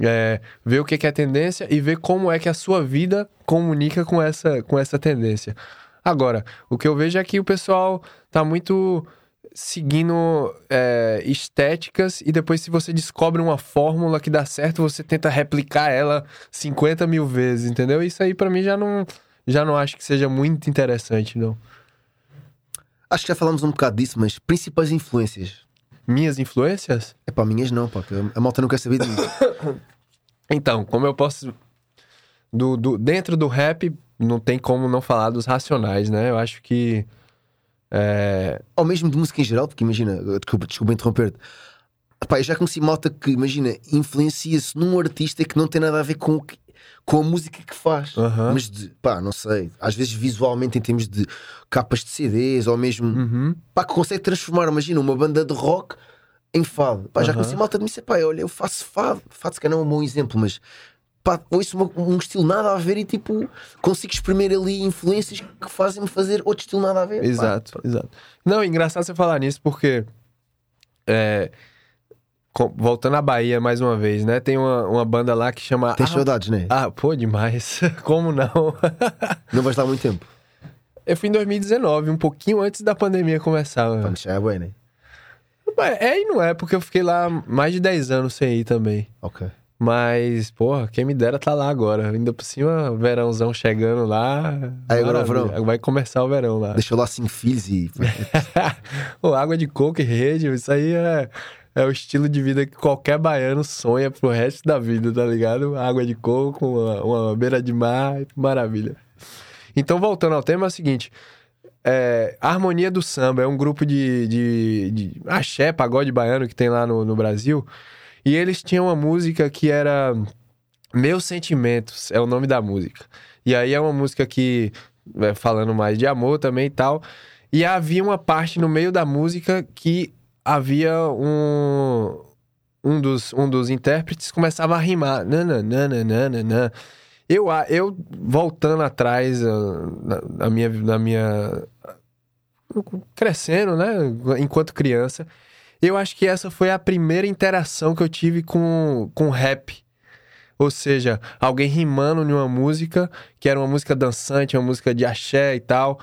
É, ver o que que é tendência e ver como é que a sua vida comunica com essa, com essa tendência. Agora, o que eu vejo é que o pessoal tá muito seguindo é, estéticas e depois se você descobre uma fórmula que dá certo, você tenta replicar ela 50 mil vezes, entendeu? Isso aí pra mim já não, já não acho que seja muito interessante, não. Acho que já falámos um bocado disso, mas principais influências. Minhas influências? É para minhas não, pá, que a malta não quer saber disso. Então, como eu posso. Do, do- dentro do rap, não tem como não falar dos racionais, né? Eu acho que. É, Ou mesmo de música em geral, porque imagina, desculpa, desculpa interromper-te. Pá, eu já conheci malta que, imagina, influencia-se num artista que não tem nada a ver com, que- com a música que faz. Aham. Mas, de, pá, não sei, às vezes visualmente em termos de capas de CDs ou mesmo, uhum, pá, que consegue transformar, imagina, uma banda de rock em fado. Pá, já Aham. conheci malta que me disse, pá, olha, eu faço fado. Fado se calhar não é um bom exemplo, mas pá, ouço uma- um estilo nada a ver e tipo, consigo exprimir ali influências que fazem-me fazer outro estilo nada a ver. pá. exato, exato. Não, engraçado você falar nisso porque. é, com- voltando à Bahia mais uma vez, né? Tem uma, uma banda lá que chama. Tens ah, saudades, né? ah, pô, demais. Como não? Não lá há muito tempo. Eu fui em 2019, um pouquinho antes da pandemia começar. Já é bem, né? É e não é, porque eu fiquei lá mais de 10 anos sem ir também. Ok. Mas, porra, quem me dera tá lá agora. Ainda por cima, verãozão chegando lá. Aí agora o Maravilha. verão. Vai começar o verão lá. Deixou lá filhos e. Pô, água de coco e rede, isso aí é, é o estilo de vida que qualquer baiano sonha pro resto da vida, tá ligado? Água de coco, uma, uma beira de mar, maravilha. Então, voltando ao tema, é o seguinte. É, Harmonia do Samba é um grupo de, de, de axé, pagode baiano que tem lá no, no Brasil. E eles tinham uma música que era Meus Sentimentos, é o nome da música. E aí é uma música que, é, falando mais de amor também e tal. E havia uma parte no meio da música que havia um. Um dos, um dos intérpretes começava a rimar. Nananana. Eu, eu voltando atrás ah, na, na minha, na minha. crescendo, né? Enquanto criança. Eu acho que essa foi a primeira interação que eu tive com, com rap. Ou seja, alguém rimando em uma música, que era uma música dançante, uma música de axé e tal.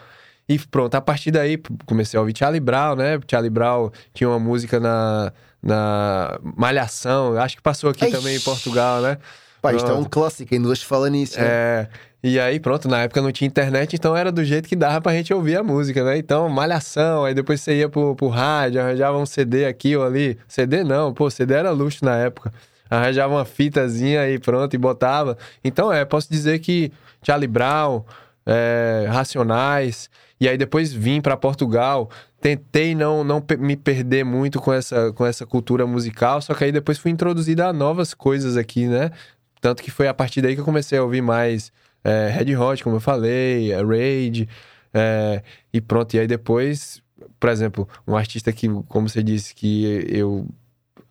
E pronto, a partir daí comecei a ouvir Charlie Brown, né? Charlie Brown tinha uma música na, na Malhação, acho que passou aqui também em Portugal, né? Pá, isto é um clássico, ainda hoje fala nisso. né? E aí, pronto, na época não tinha internet, então era do jeito que dava pra gente ouvir a música, né? Então, malhação, aí depois você ia pro, pro rádio, arranjava um CD aqui ou ali. CD não, pô, CD era luxo na época. Arranjava uma fitazinha aí, pronto, e botava. Então, é, posso dizer que Charlie Brown, é, Racionais, e aí depois vim pra Portugal. Tentei não, não me perder muito com essa, com essa cultura musical, só que aí depois fui introduzido a novas coisas aqui, né? Tanto que foi a partir daí que eu comecei a ouvir mais é, Red Hot, como eu falei, é, Raid, é, e pronto. E aí depois, por exemplo, um artista que, como você disse, que eu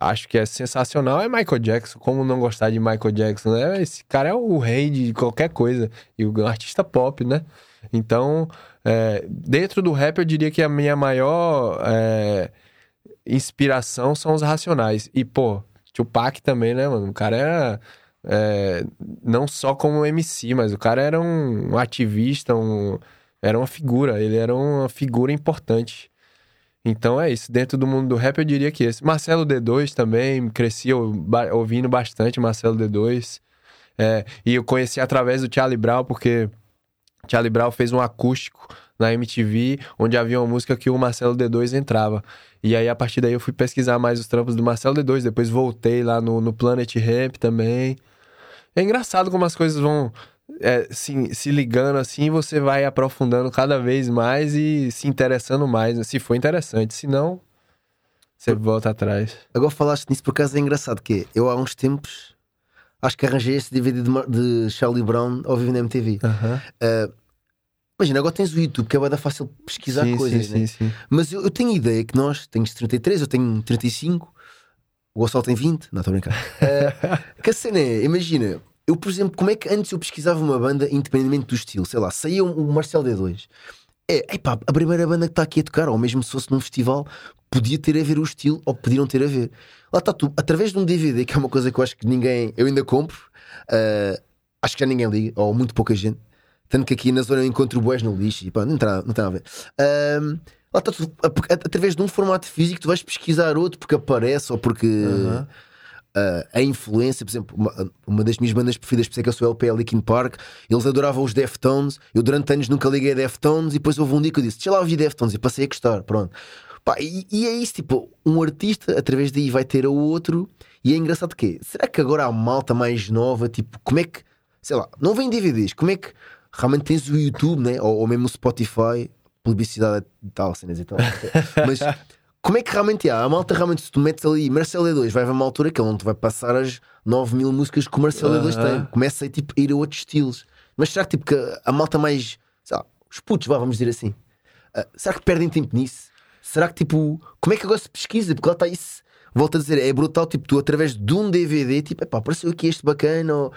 acho que é sensacional é Michael Jackson. Como não gostar de Michael Jackson, né? Esse cara é o rei de qualquer coisa. E o artista pop, né? Então, é, dentro do rap, eu diria que a minha maior é, inspiração são os Racionais. E, pô, Tupac também, né, mano? O cara era. É, não só como MC, mas o cara era um, um ativista, um, era uma figura, ele era uma figura importante. Então é isso. Dentro do mundo do rap, eu diria que esse. Marcelo D2 também, cresci ouvindo bastante Marcelo D2. É, e eu conheci através do Charlie Brown, porque Charlie Brown fez um acústico na MTV, onde havia uma música que o Marcelo D2 entrava. E aí, a partir daí, eu fui pesquisar mais os trampos do Marcelo D2. Depois voltei lá no, no Planet Ramp também. É engraçado como as coisas vão é, se, se ligando assim, você vai aprofundando cada vez mais e se interessando mais, né? se for interessante. Se não, você volta atrás. Agora falaste nisso por acaso é engraçado que eu há uns tempos acho que arranjei esse DVD de, de Charlie Brown ao vivo na MTV. Uhum. Uh, imagina, agora tens o YouTube, que é bem fácil pesquisar sim, coisas, sim, né? sim, sim. Mas eu, eu tenho ideia que nós, tens 33, eu tenho 35, o Gonçalo tem 20, não estou a brincar. Uh, que a cena é, imagina, eu, por exemplo, como é que antes eu pesquisava uma banda independentemente do estilo? Sei lá, saía o Marcel D2. É, epá, a primeira banda que está aqui a tocar, ou mesmo se fosse num festival, podia ter a ver o estilo, ou podiam ter a ver. Lá está tu, através de um DVD, que é uma coisa que eu acho que ninguém, eu ainda compro, uh, acho que já ninguém liga, ou muito pouca gente. Tanto que aqui na zona eu encontro boés no lixo e pá, não tem, não a ver. Uh, lá está tu, através de um formato físico, tu vais pesquisar outro porque aparece ou porque. Uhum uh, a influência, por exemplo, uma, uma, das minhas bandas preferidas, por isso é que eu sou LP, é Linkin Park, eles adoravam os Deftones, eu durante anos nunca liguei a Deftones e depois houve um dia que eu disse, deixa lá ouvir Deftones e passei a gostar, pronto. Pá, e, e, é isso, tipo, um artista através daí vai ter o outro e é engraçado que será que agora há malta mais nova, tipo, como é que, sei lá, não vem DVDs, como é que realmente tens o YouTube, né? ou, ou mesmo o Spotify, publicidade e tal, cenas e tal, mas como é que realmente há? A malta realmente, se tu metes ali Marcelo D2, vai haver uma altura que ele não te vai passar as 9 mil músicas que o Marcelo D2 tem. Começa a tipo, ir a outros estilos. Mas será que, tipo, que a malta mais. Sei lá, os putos, vamos dizer assim. Uh, será que perdem tempo nisso? Será que, tipo, como é que agora se pesquisa? Porque lá está isso. Volto a dizer, é brutal, tipo, tu através de um DVD, tipo, epá, apareceu aqui este bacana, ou,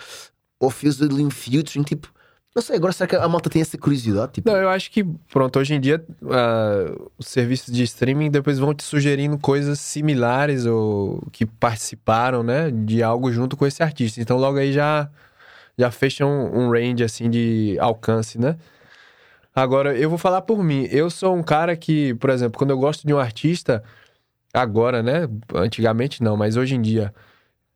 ou the Limb Future, tipo, não sei, agora será que a malta tem essa curiosidade? Tipo... Não, eu acho que, pronto, hoje em dia uh, os serviços de streaming depois vão te sugerindo coisas similares ou que participaram, né, de algo junto com esse artista. Então logo aí já, já fecha um, um range, assim, de alcance, né? Agora, eu vou falar por mim. Eu sou um cara que, por exemplo, quando eu gosto de um artista, agora, né? Antigamente não, mas hoje em dia,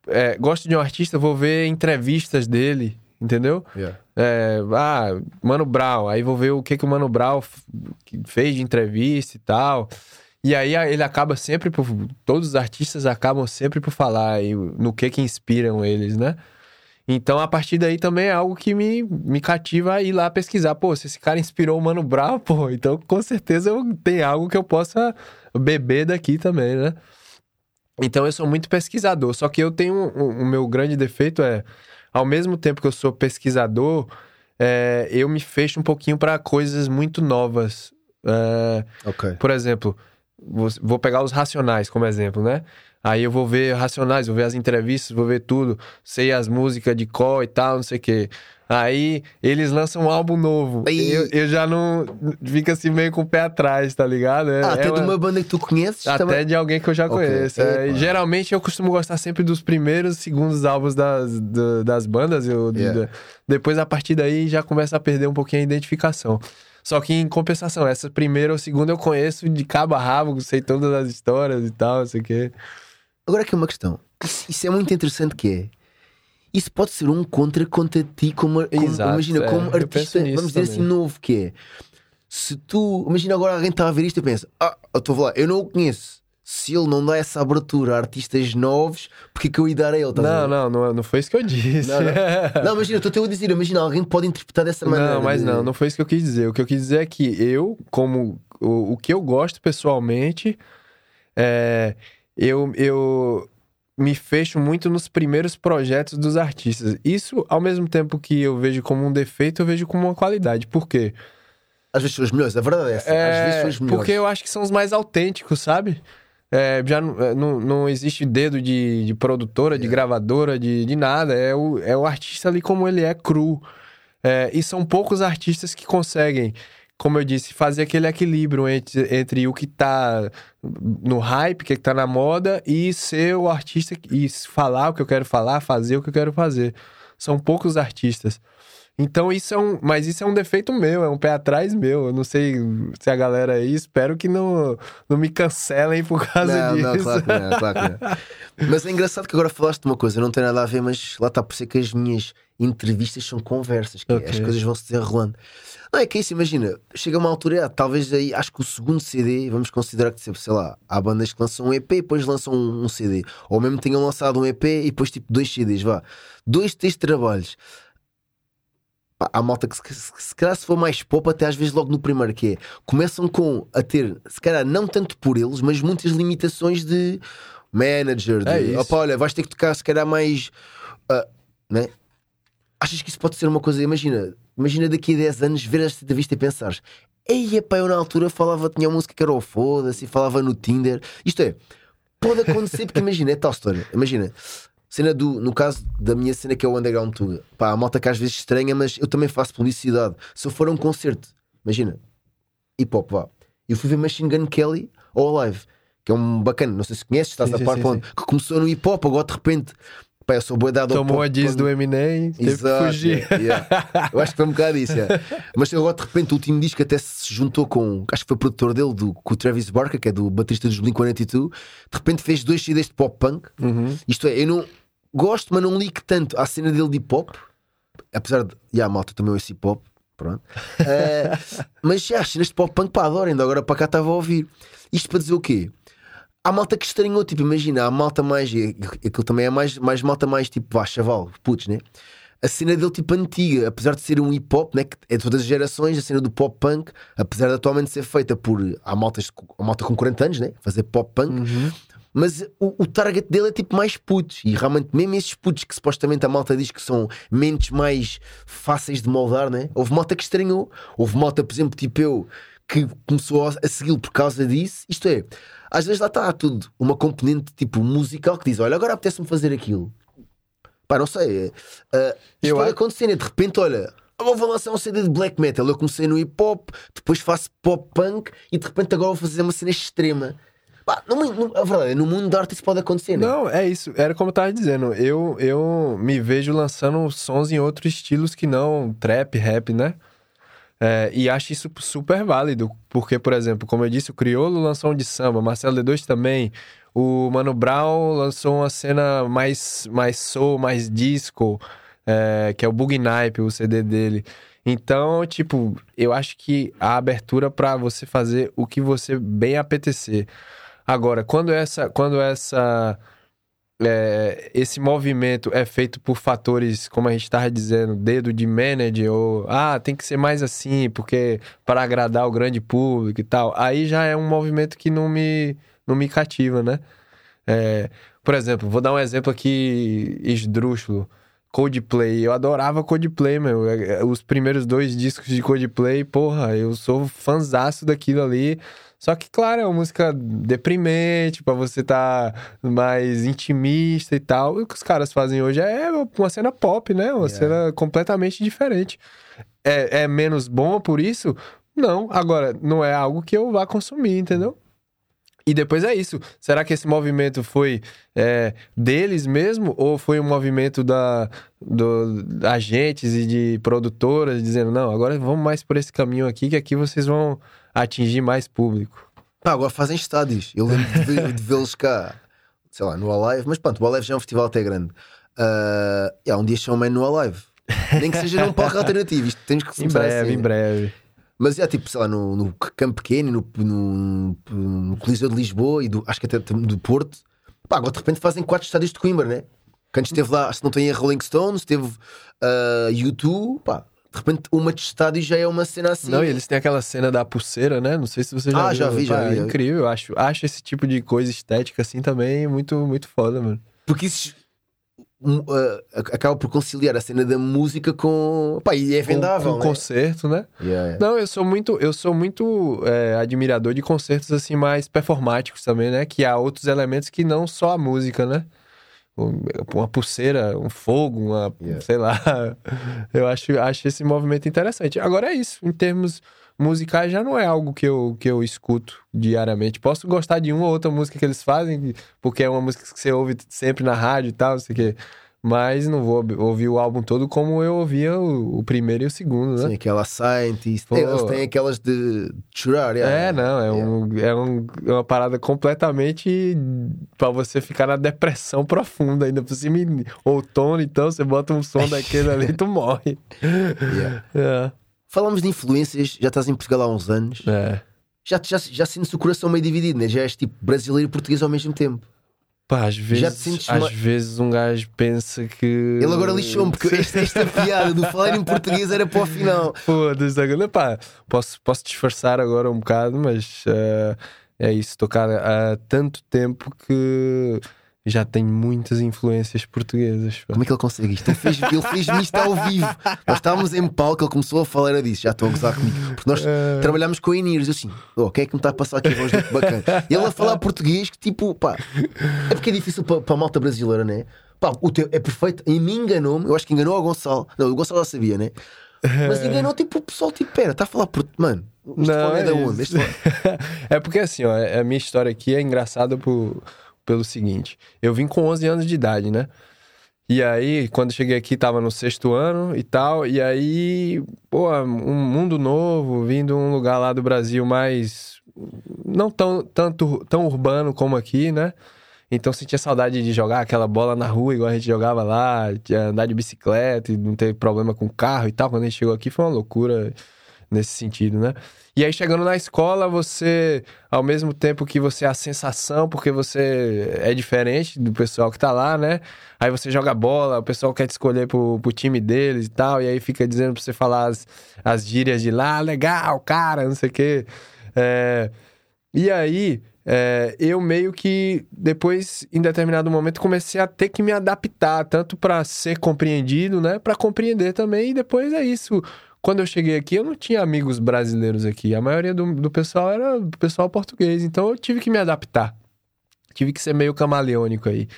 é, gosto de um artista, vou ver entrevistas dele, entendeu? Yeah. É, ah, Mano Brown, aí vou ver o que, que o Mano Brown fez de entrevista e tal. E aí ele acaba sempre por. Todos os artistas acabam sempre por falar no que que inspiram eles, né? Então, a partir daí também é algo que me, me cativa a ir lá pesquisar. Pô, se esse cara inspirou o Mano Brown, pô, então com certeza eu, tem algo que eu possa beber daqui também, né? Então eu sou muito pesquisador. Só que eu tenho. O um, meu grande defeito é ao mesmo tempo que eu sou pesquisador, é, eu me fecho um pouquinho para coisas muito novas. É, okay. Por exemplo, vou, vou pegar os Racionais como exemplo, né? Aí eu vou ver Racionais, vou ver as entrevistas, vou ver tudo, sei as músicas de cor e tal, não sei o quê. Aí eles lançam um álbum novo. Eu, eu já não. Fica assim meio com o pé atrás, tá ligado? É, ah, até é uma... de uma banda que tu conheces? Até também? de alguém que eu já okay. conheço. É, geralmente eu costumo gostar sempre dos primeiros, segundos álbuns das, das bandas. Eu, yeah. depois, a partir daí, já começa a perder um pouquinho a identificação. Só que em compensação, essa primeira ou segunda eu conheço de cabo a rabo, sei todas as histórias e tal, não sei o quê. Agora aqui uma questão. Isso é muito interessante que é isso pode ser um contra contra ti, como, como Exato, imagina, é, como artista, vamos dizer assim, novo que é. Se tu, imagina agora alguém está a ver isto e pensa, ah, eu estou a falar, eu não o conheço. Se ele não dá essa abertura a artistas novos, porque que eu ia dar a ele? Não, não, não, não foi isso que eu disse. Não, não. não imagina, estou a dizer, imagina, alguém pode interpretar dessa maneira. Não, mas não, não foi isso que eu quis dizer. O que eu quis dizer é que eu, como o, o que eu gosto pessoalmente, é, eu, eu, me fecho muito nos primeiros projetos dos artistas. Isso, ao mesmo tempo que eu vejo como um defeito, eu vejo como uma qualidade. Por quê? Às vezes são os melhores, a verdade é essa. É, Às vezes são os melhores. Porque eu acho que são os mais autênticos, sabe? É, já é, não, não existe dedo de, de produtora, de gravadora, de, de nada. É o, é o artista ali como ele é, cru. É, e são poucos artistas que conseguem, como eu disse, fazer aquele equilíbrio entre, entre o que tá no hype, que tá na moda, e ser o artista e falar o que eu quero falar, fazer o que eu quero fazer. São poucos artistas. Então isso é um. Mas isso é um defeito meu, é um pé atrás meu. Eu não sei se a galera aí, espero que não, não me cancelem por causa não, disso. Não, claro que não, claro que não. Mas é engraçado que agora falaste de uma coisa, não tem nada a ver, mas lá está por ser que as minhas entrevistas são conversas, que Ok. as coisas vão se desenrolando. Não é que é isso, imagina, chega uma altura, é, talvez aí, acho que o segundo CD, vamos considerar que, sei lá, há bandas que lançam um EP e depois lançam um, um CD, ou mesmo tenham lançado um EP e depois tipo dois CDs, vá, dois, três trabalhos. Pá, há malta que se, se, se calhar se for mais pop, até às vezes logo no primeiro, que é começam com a ter, se calhar não tanto por eles, mas muitas limitações de manager, de É opa, olha, vais ter que tocar se calhar mais. ah, né? Achas que isso pode ser uma coisa? Imagina, imagina daqui a 10 anos ver esta entrevista e pensares. Ei, pá, eu na altura falava, tinha uma música que era o foda-se, e falava no Tinder. Isto é, pode acontecer, porque imagina, é tal história. Imagina, cena do, no caso da minha cena que é o Underground Tuga, pá, a malta que às vezes estranha, mas eu também faço publicidade. Se eu for a um concerto, imagina, hip hop, vá, eu fui ver Machine Gun Kelly ao live, que é um bacana, não sei se conheces, estás Sim, a sim, par sim, onde, que começou no hip hop, agora de repente, pá, eu sou boa dado ao Tomou a diz do Eminem, teve que fugir. yeah, yeah. Eu acho que foi um bocado isso. yeah. Mas agora de repente o último disco até se juntou com, acho que foi o produtor dele, do, com o Travis Barker, que é do baterista dos Blink-182. De repente fez dois CDs de pop punk. Uhum. Isto é, eu não gosto, mas não ligo tanto à cena dele de hip hop. Apesar de, yeah, malta também ouço hip hop. Pronto. Eh, mas já, as cenas de pop punk, pá, adoro. Ainda agora para cá estava a ouvir. Isto para dizer o quê? Há malta que estranhou, tipo, imagina, há malta mais. Aquilo também é mais, mais malta mais tipo, vá, chaval, putz, né? A cena dele, tipo, antiga, apesar de ser um hip hop, né? Que é de todas as gerações, a cena do pop punk, apesar de atualmente ser feita por. Há, maltas, há malta com 40 anos, né? Fazer pop punk, Uhum. mas o, o target dele é tipo mais putos. E realmente, mesmo esses putos que supostamente a malta diz que são mentes mais fáceis de moldar, né? Houve malta que estranhou. Houve malta, por exemplo, tipo eu, que começou a, a segui-lo por causa disso. Isto é, às vezes lá está tudo uma componente tipo musical que diz: Olha, agora apetece-me fazer aquilo. Pá, não sei. isto Eu pode acontecer, né? De repente, olha. Agora vou lançar um CD de black metal. Eu comecei no hip hop, depois faço pop punk e de repente agora vou fazer uma cena extrema. Pá, no, mundo- no, a verdade é, no mundo da arte isso pode acontecer, né? Não, é isso. Era como eu tava dizendo. Eu, eu me vejo lançando sons em outros estilos que não trap, rap, né? É, e acho isso super válido. Porque, por exemplo, como eu disse, o Criolo lançou um de samba, Marcelo D2 também. O Mano Brown lançou uma cena mais, mais soul, mais disco, é, que é o Bug Nipe, o CD dele. Então, tipo, eu acho que a abertura pra você fazer o que você bem apetecer. Agora, quando essa, quando essa é, esse movimento é feito por fatores, como a gente estava dizendo, dedo de manager, ou ah, tem que ser mais assim, porque para agradar o grande público e tal, aí já é um movimento que não me, não me cativa, né? É, por exemplo, vou dar um exemplo aqui esdrúxulo. Coldplay, eu adorava Coldplay, meu. É, é, Os primeiros dois discos de Coldplay, porra, eu sou fanzaço daquilo ali. Só que, claro, é uma música deprimente, pra você tá mais intimista e tal. E o que os caras fazem hoje é uma cena pop, né? Uma Yeah. cena completamente diferente. É, é menos bom por isso? Não. Agora, não é algo que eu vá consumir, entendeu? E depois é isso. Será que esse movimento foi é, deles mesmo? Ou foi um movimento da, do, da agentes e de produtoras dizendo, não, agora vamos mais por esse caminho aqui, que aqui vocês vão atingir mais público. Agora fazem estádios. Eu lembro de, de vê-los cá, sei lá, no Alive, mas pronto, o Alive já é um festival até grande. Ah, yeah, um dia chamam no Alive. Nem que seja num palco alternativo, isto temos que Em começar breve, assim. em breve. Mas é tipo, sei lá, no, no Campo Pequeno, no, no, no Coliseu de Lisboa e do, acho que até do Porto. Pá, agora de repente fazem quatro estádios de Coimbra, né? Que antes esteve lá, se não tem a Rolling Stones, teve uh, U2, pá. De repente uma de estádio já é uma cena assim. Não, e eles têm aquela cena da pulseira, né? Não sei se você já Ah, viu. já vi, já Pá, vi, É incrível, eu acho. Acho esse tipo de coisa estética assim também muito, muito foda, mano. Porque isso um, uh, acaba por conciliar a cena da música com. Pá, e é vendável, com, né? com concerto, né? Yeah, yeah. Não, eu sou muito, eu sou muito é, admirador de concertos assim mais performáticos também, né? Que há outros elementos que não só a música, né? Um- uma pulseira, um fogo, uma, Yeah. sei lá. Eu acho, acho esse movimento interessante. Agora é isso, em termos musicais já não é algo que eu, que eu escuto diariamente. Posso gostar de uma ou outra música que eles fazem, porque é uma música que você ouve sempre na rádio e tal, não sei o quê. Mas não vou ouvir o álbum todo como eu ouvia o, o primeiro e o segundo, né? Sim, aquela Scientist. Pô. Eles têm aquelas de chorar. yeah. É, não, é, um, é, um- é uma parada completamente pra você ficar na depressão profunda, ainda por cima outono, então você bota um som daquele ali e tu morre. Yeah. É, Falamos de influências, já estás em Portugal há uns anos. é. Já, já, já sentes o coração meio dividido, né? Já és tipo brasileiro e português ao mesmo tempo. Pá, às vezes, às ma- vezes um gajo pensa que. Ele agora lixou-me, porque esta, esta piada do falar em português era para o final. Foda-se, agora, pá, posso, posso disfarçar agora um bocado, mas eh, é isso, tocar há tanto tempo que já tenho muitas influências portuguesas. pá. Como é que ele consegue isto? Ele fez- ele fez-me isto ao vivo. Nós estávamos em palco, ele começou a falar, era disso, já estou a gozar comigo. Porque nós É. trabalhámos com in-ears, eu assim, oh, quem é que me está a passar aqui a voz muito bacana? E ele a falar português, que tipo, pá, é porque é difícil para, para a malta brasileira, né? Pá, o teu é perfeito, e me enganou-me, eu acho que enganou o Gonçalo. Não, o Gonçalo já sabia, né? Mas enganou tipo o pessoal, tipo, pera, está a falar português, mano. Este fone é da isso. onde? Este é porque assim, ó, a minha história aqui é engraçada por, pelo seguinte: eu vim com 11 anos de idade, né? E aí, quando cheguei aqui, tava no sexto ano e tal. E aí, pô, um mundo novo, vindo de um lugar lá do Brasil mais. não tão, tanto, tão urbano como aqui, né? Então sentia saudade de jogar aquela bola na rua, igual a gente jogava lá, de andar de bicicleta e não ter problema com carro e tal. Quando a gente chegou aqui foi uma loucura nesse sentido, né? E aí chegando na escola, você, ao mesmo tempo que você é a sensação, porque você é diferente do pessoal que tá lá, né? Aí você joga bola, o pessoal quer te escolher pro, pro time deles e tal, e aí fica dizendo pra você falar as, as gírias de lá, legal, cara, não sei o quê. É, e aí, é, eu meio que depois, em determinado momento, comecei a ter que me adaptar, tanto para ser compreendido, né? Para compreender também. E depois é isso. Quando eu cheguei aqui, eu não tinha amigos brasileiros aqui. A maioria do, do pessoal era do pessoal português. Então eu tive que me adaptar. Tive que ser meio camaleônico aí.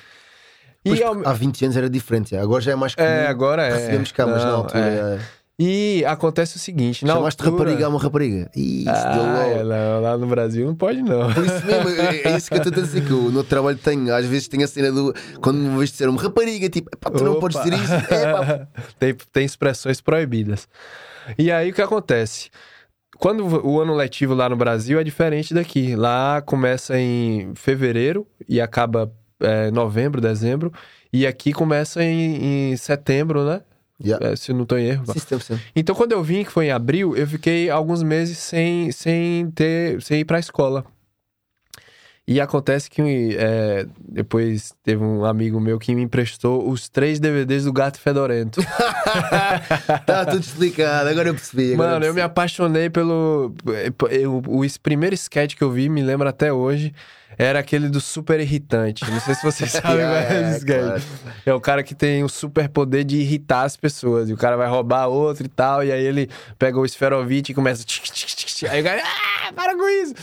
Pois, ao- Há 20 anos era diferente, já. agora já é mais comum. é, agora é. Recebemos cá, mas na Não, altura. é. é. E acontece o seguinte: na Chamaste altura... rapariga uma rapariga. Isso deu Ah, logo. é, lá, no Brasil não pode, não. Por isso mesmo, é é isso que eu estou a dizer que eu, no trabalho tenho, às vezes tenho a cena do quando me vejo dizer uma rapariga, tipo, pá, tu não podes dizer isso. É, tem, tem expressões proibidas. E aí o que acontece? Quando o ano letivo lá no Brasil é diferente daqui. Lá começa em fevereiro e acaba é, novembro, dezembro. E aqui começa em, em setembro, né? Yeah. É, se não tô em erro. Sim, 100%. Então, quando eu vim, que foi em abril, eu fiquei alguns meses sem, sem, ter, sem ir pra escola. E acontece que é, depois teve um amigo meu que me emprestou os três DVDs do Gato Fedorento. Tá tudo explicado, agora eu percebi. Agora Mano, eu me percebi. apaixonei pelo. eu- o primeiro sketch que eu vi, me lembro até hoje, era aquele do super irritante. Não sei se vocês sabem qual é yeah, esse claro. É o cara que tem o super poder de irritar as pessoas. E o cara vai roubar outro e tal. E aí ele pega o esferovite e começa. Aí o cara. Ah, para com isso!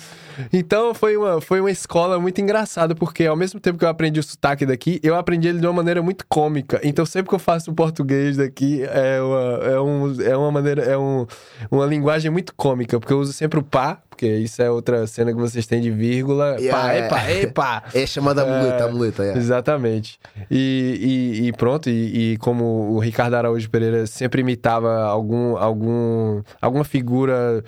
Então foi uma, foi uma escola muito engraçada, porque ao mesmo tempo que eu aprendi o sotaque daqui, eu aprendi ele de uma maneira muito cômica. Então sempre que eu faço o português daqui, é uma, é um, é uma maneira, é um, uma linguagem muito cômica, porque eu uso sempre o pá, porque isso é outra cena que vocês têm de vírgula. Yeah, pá, é. epa, epa! É chamada a muleta, a muleta. é. Exatamente. E, e- e pronto, e, e como o Ricardo Araújo Pereira sempre imitava algum, algum, alguma figura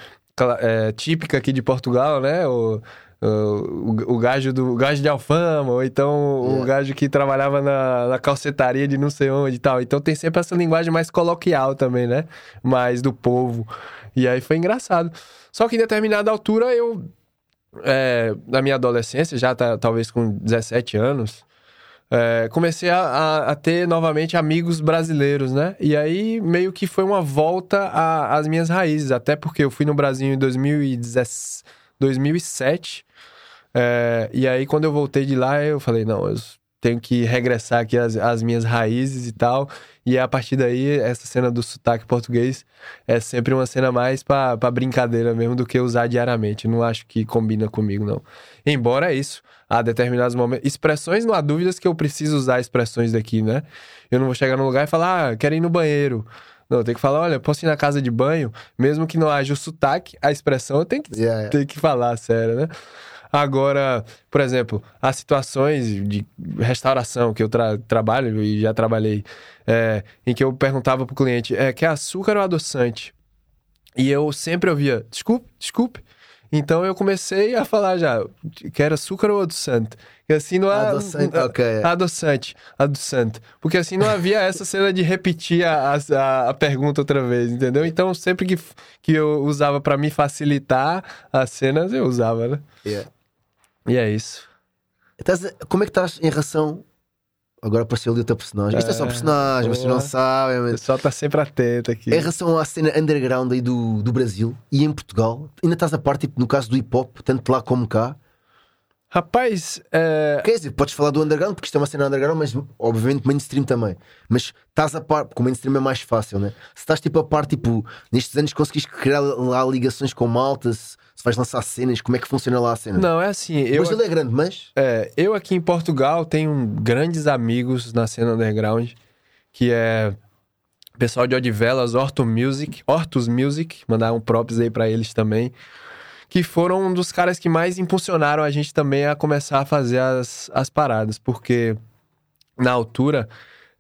é, típica aqui de Portugal, né? O, o, o gajo do o gajo de Alfama, ou então o Yeah. gajo que trabalhava na, na calcetaria de não sei onde e tal. Então tem sempre essa linguagem mais coloquial também, né? Mais do povo. E aí foi engraçado. Só que em determinada altura eu é, na minha adolescência, já tá, talvez com 17 anos, é, comecei a, a- ter novamente amigos brasileiros, né? E aí meio que foi uma volta às minhas raízes, até porque eu fui no Brasil em 2017, 2007. é, e aí quando eu voltei de lá, eu falei, não, eu tenho que regressar aqui às, às minhas raízes e tal. E a partir daí, essa cena do sotaque português é sempre uma cena mais pra, pra brincadeira mesmo do que usar diariamente. Não acho que combina comigo, não. Embora isso, há determinados momentos. Expressões, não há dúvidas que eu preciso usar expressões daqui, né? Eu não vou chegar num lugar e falar, ah, quero ir no banheiro. Não, eu tenho que falar, olha, posso ir na casa de banho, mesmo que não haja o sotaque, a expressão eu tenho que, Yeah, yeah. tenho que falar, sério, né? Agora, por exemplo, as situações de restauração que eu tra- trabalho e já trabalhei, é, em que eu perguntava pro cliente, é, quer açúcar ou adoçante? E eu sempre ouvia, desculpe, desculpe. Então eu comecei a falar já, quer açúcar ou adoçante? E assim não há... Adoçante, ok. Adoçante, adoçante. Porque assim não havia essa cena de repetir a, a, a pergunta outra vez, entendeu? Então sempre que, que eu usava pra me facilitar as cenas, eu usava, né? Yeah. E é isso. Estás Como é que estás em relação. Agora apareceu ali o teu personagem. Isto é só É, personagem, vocês não sabem. O mas- pessoal tá sempre atento aqui. Em relação à cena underground aí do, do Brasil e em Portugal, ainda estás a parte, tipo, no caso do hip hop, tanto lá como cá. Rapaz, é, Quer dizer, podes falar do underground, porque isto é uma cena underground, mas obviamente mainstream também. Mas estás a par, porque o mainstream é mais fácil, né? Se estás tipo a par, tipo, nestes anos conseguiste criar lá ligações com malta, se, vais lançar cenas, como é que funciona lá a cena? não, é assim, eu, Brasil é grande, mas. é, eu aqui em Portugal tenho grandes amigos na cena underground, que é o pessoal de Odivelas, Horto Music, Hortus Music, mandar um props aí pra eles também, que foram um dos caras que mais impulsionaram a gente também a começar a fazer as, as paradas, porque na altura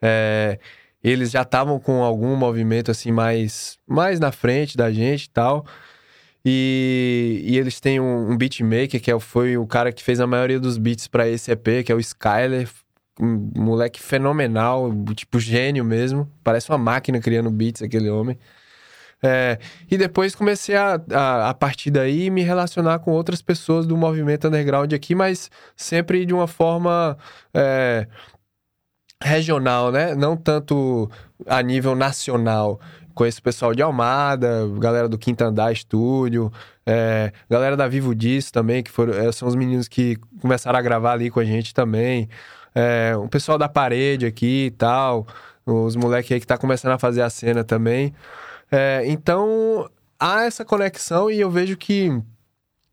é, eles já estavam com algum movimento assim mais, mais na frente da gente e tal. E, e eles têm um, um beatmaker, que é, foi o cara que fez a maioria dos beats pra esse EP, que é o Skyler. Um moleque fenomenal, tipo gênio mesmo. Parece uma máquina criando beats, aquele homem. É, e depois comecei a, a, a partir daí, me relacionar com outras pessoas do movimento underground aqui, mas sempre de uma forma é, regional, né? Não tanto a nível nacional. Conheço o pessoal de Almada, galera do Quinta Andar Estúdio, é, galera da Vivo Disso também, que foram, é, são os meninos que começaram a gravar ali com a gente também. É, o pessoal da parede aqui e tal, os moleques aí que tá começando a fazer a cena também. É, então, há essa conexão e eu vejo que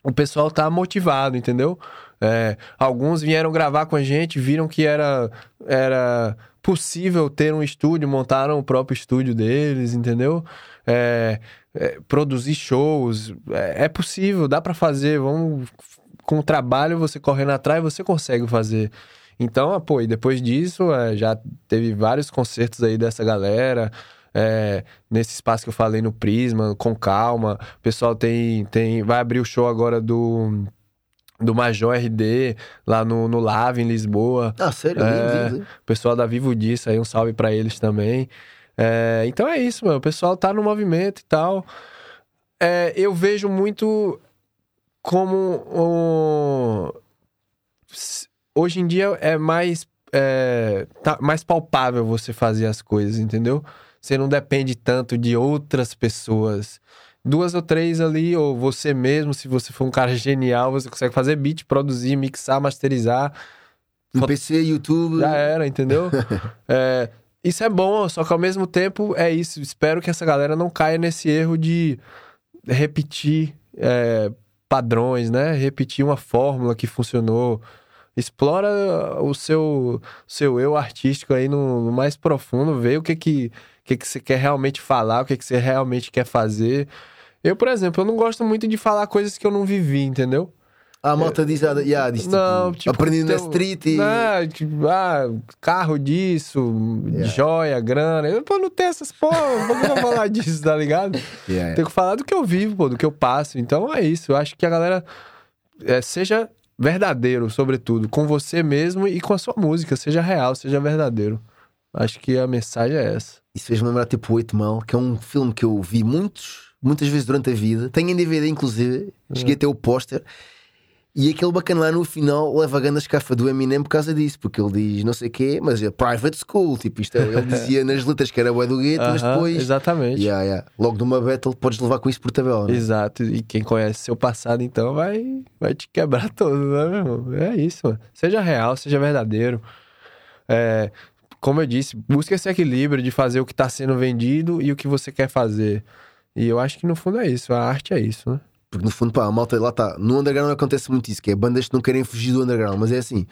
o pessoal tá motivado, entendeu? É, alguns vieram gravar com a gente, viram que era, era possível ter um estúdio, montaram o próprio estúdio deles, entendeu? É, é, produzir shows, é, é possível, dá pra fazer. Vamos, com o trabalho, você correndo atrás, você consegue fazer. Então, ah, pô, e depois disso, é, já teve vários concertos aí dessa galera. é, nesse espaço que eu falei no Prisma, com calma. O pessoal tem, tem vai abrir o show agora do do Major RD lá no, no Lave em Lisboa. Ah, sério? É. Lindo, pessoal da Vivo disso aí, um salve pra eles também. É, então é isso, mano. O pessoal tá no movimento e tal. É, eu vejo muito como um... hoje em dia é mais é, tá mais palpável você fazer as coisas, entendeu? Você não depende tanto de outras pessoas. Duas ou três ali, ou você mesmo, se você for um cara genial, você consegue fazer beat, produzir, mixar, masterizar. No Foto- PC, YouTube. Já era, entendeu? É, isso é bom, só que ao mesmo tempo é isso. Espero que essa galera não caia nesse erro de repetir é, padrões, né? Repetir uma fórmula que funcionou. Explora o seu, seu eu artístico aí no, no mais profundo, vê o que que, que que você quer realmente falar, o que que você realmente quer fazer. Eu, por exemplo, eu não gosto muito de falar coisas que eu não vivi, entendeu? Ah, a malta diz, ah, yeah, diz tipo, Não, tipo, aprendi na street e. Não, tipo, ah, carro disso, Yeah. joia, grana. Eu, pô, não tem essas porra, por que eu vou falar disso, tá ligado? Yeah. Tenho que falar do que eu vivo, pô, do que eu passo. Então é isso. Eu acho que a galera é, seja verdadeiro, sobretudo, com você mesmo e com a sua música. Seja real, seja verdadeiro. Acho que a mensagem é essa. Isso fez-me lembrar tipo o Oito Mal, que é um filme que eu vi muitos, muitas vezes durante a vida. Tenho em DVD, inclusive. Cheguei a ter o póster. E aquele bacana lá no final leva a grande escafa do Eminem por causa disso, porque ele diz não sei o quê, mas é private school. Tipo, isto é, ele dizia nas letras que era bué do gueto, mas Aham, depois. Exatamente. Yeah, yeah. Logo numa battle podes levar com isso por tabela. né? Exato. E quem conhece seu passado, então, vai, vai te quebrar todo, né, meu irmão? É isso, mano. Seja real, seja verdadeiro. É, como eu disse, busca esse equilíbrio de fazer o que tá sendo vendido e o que você quer fazer. E eu acho que no fundo é isso, a arte é isso, né? Porque no fundo, pá, a malta lá está. No underground acontece muito isso, que é bandas que não querem fugir do underground, mas é assim.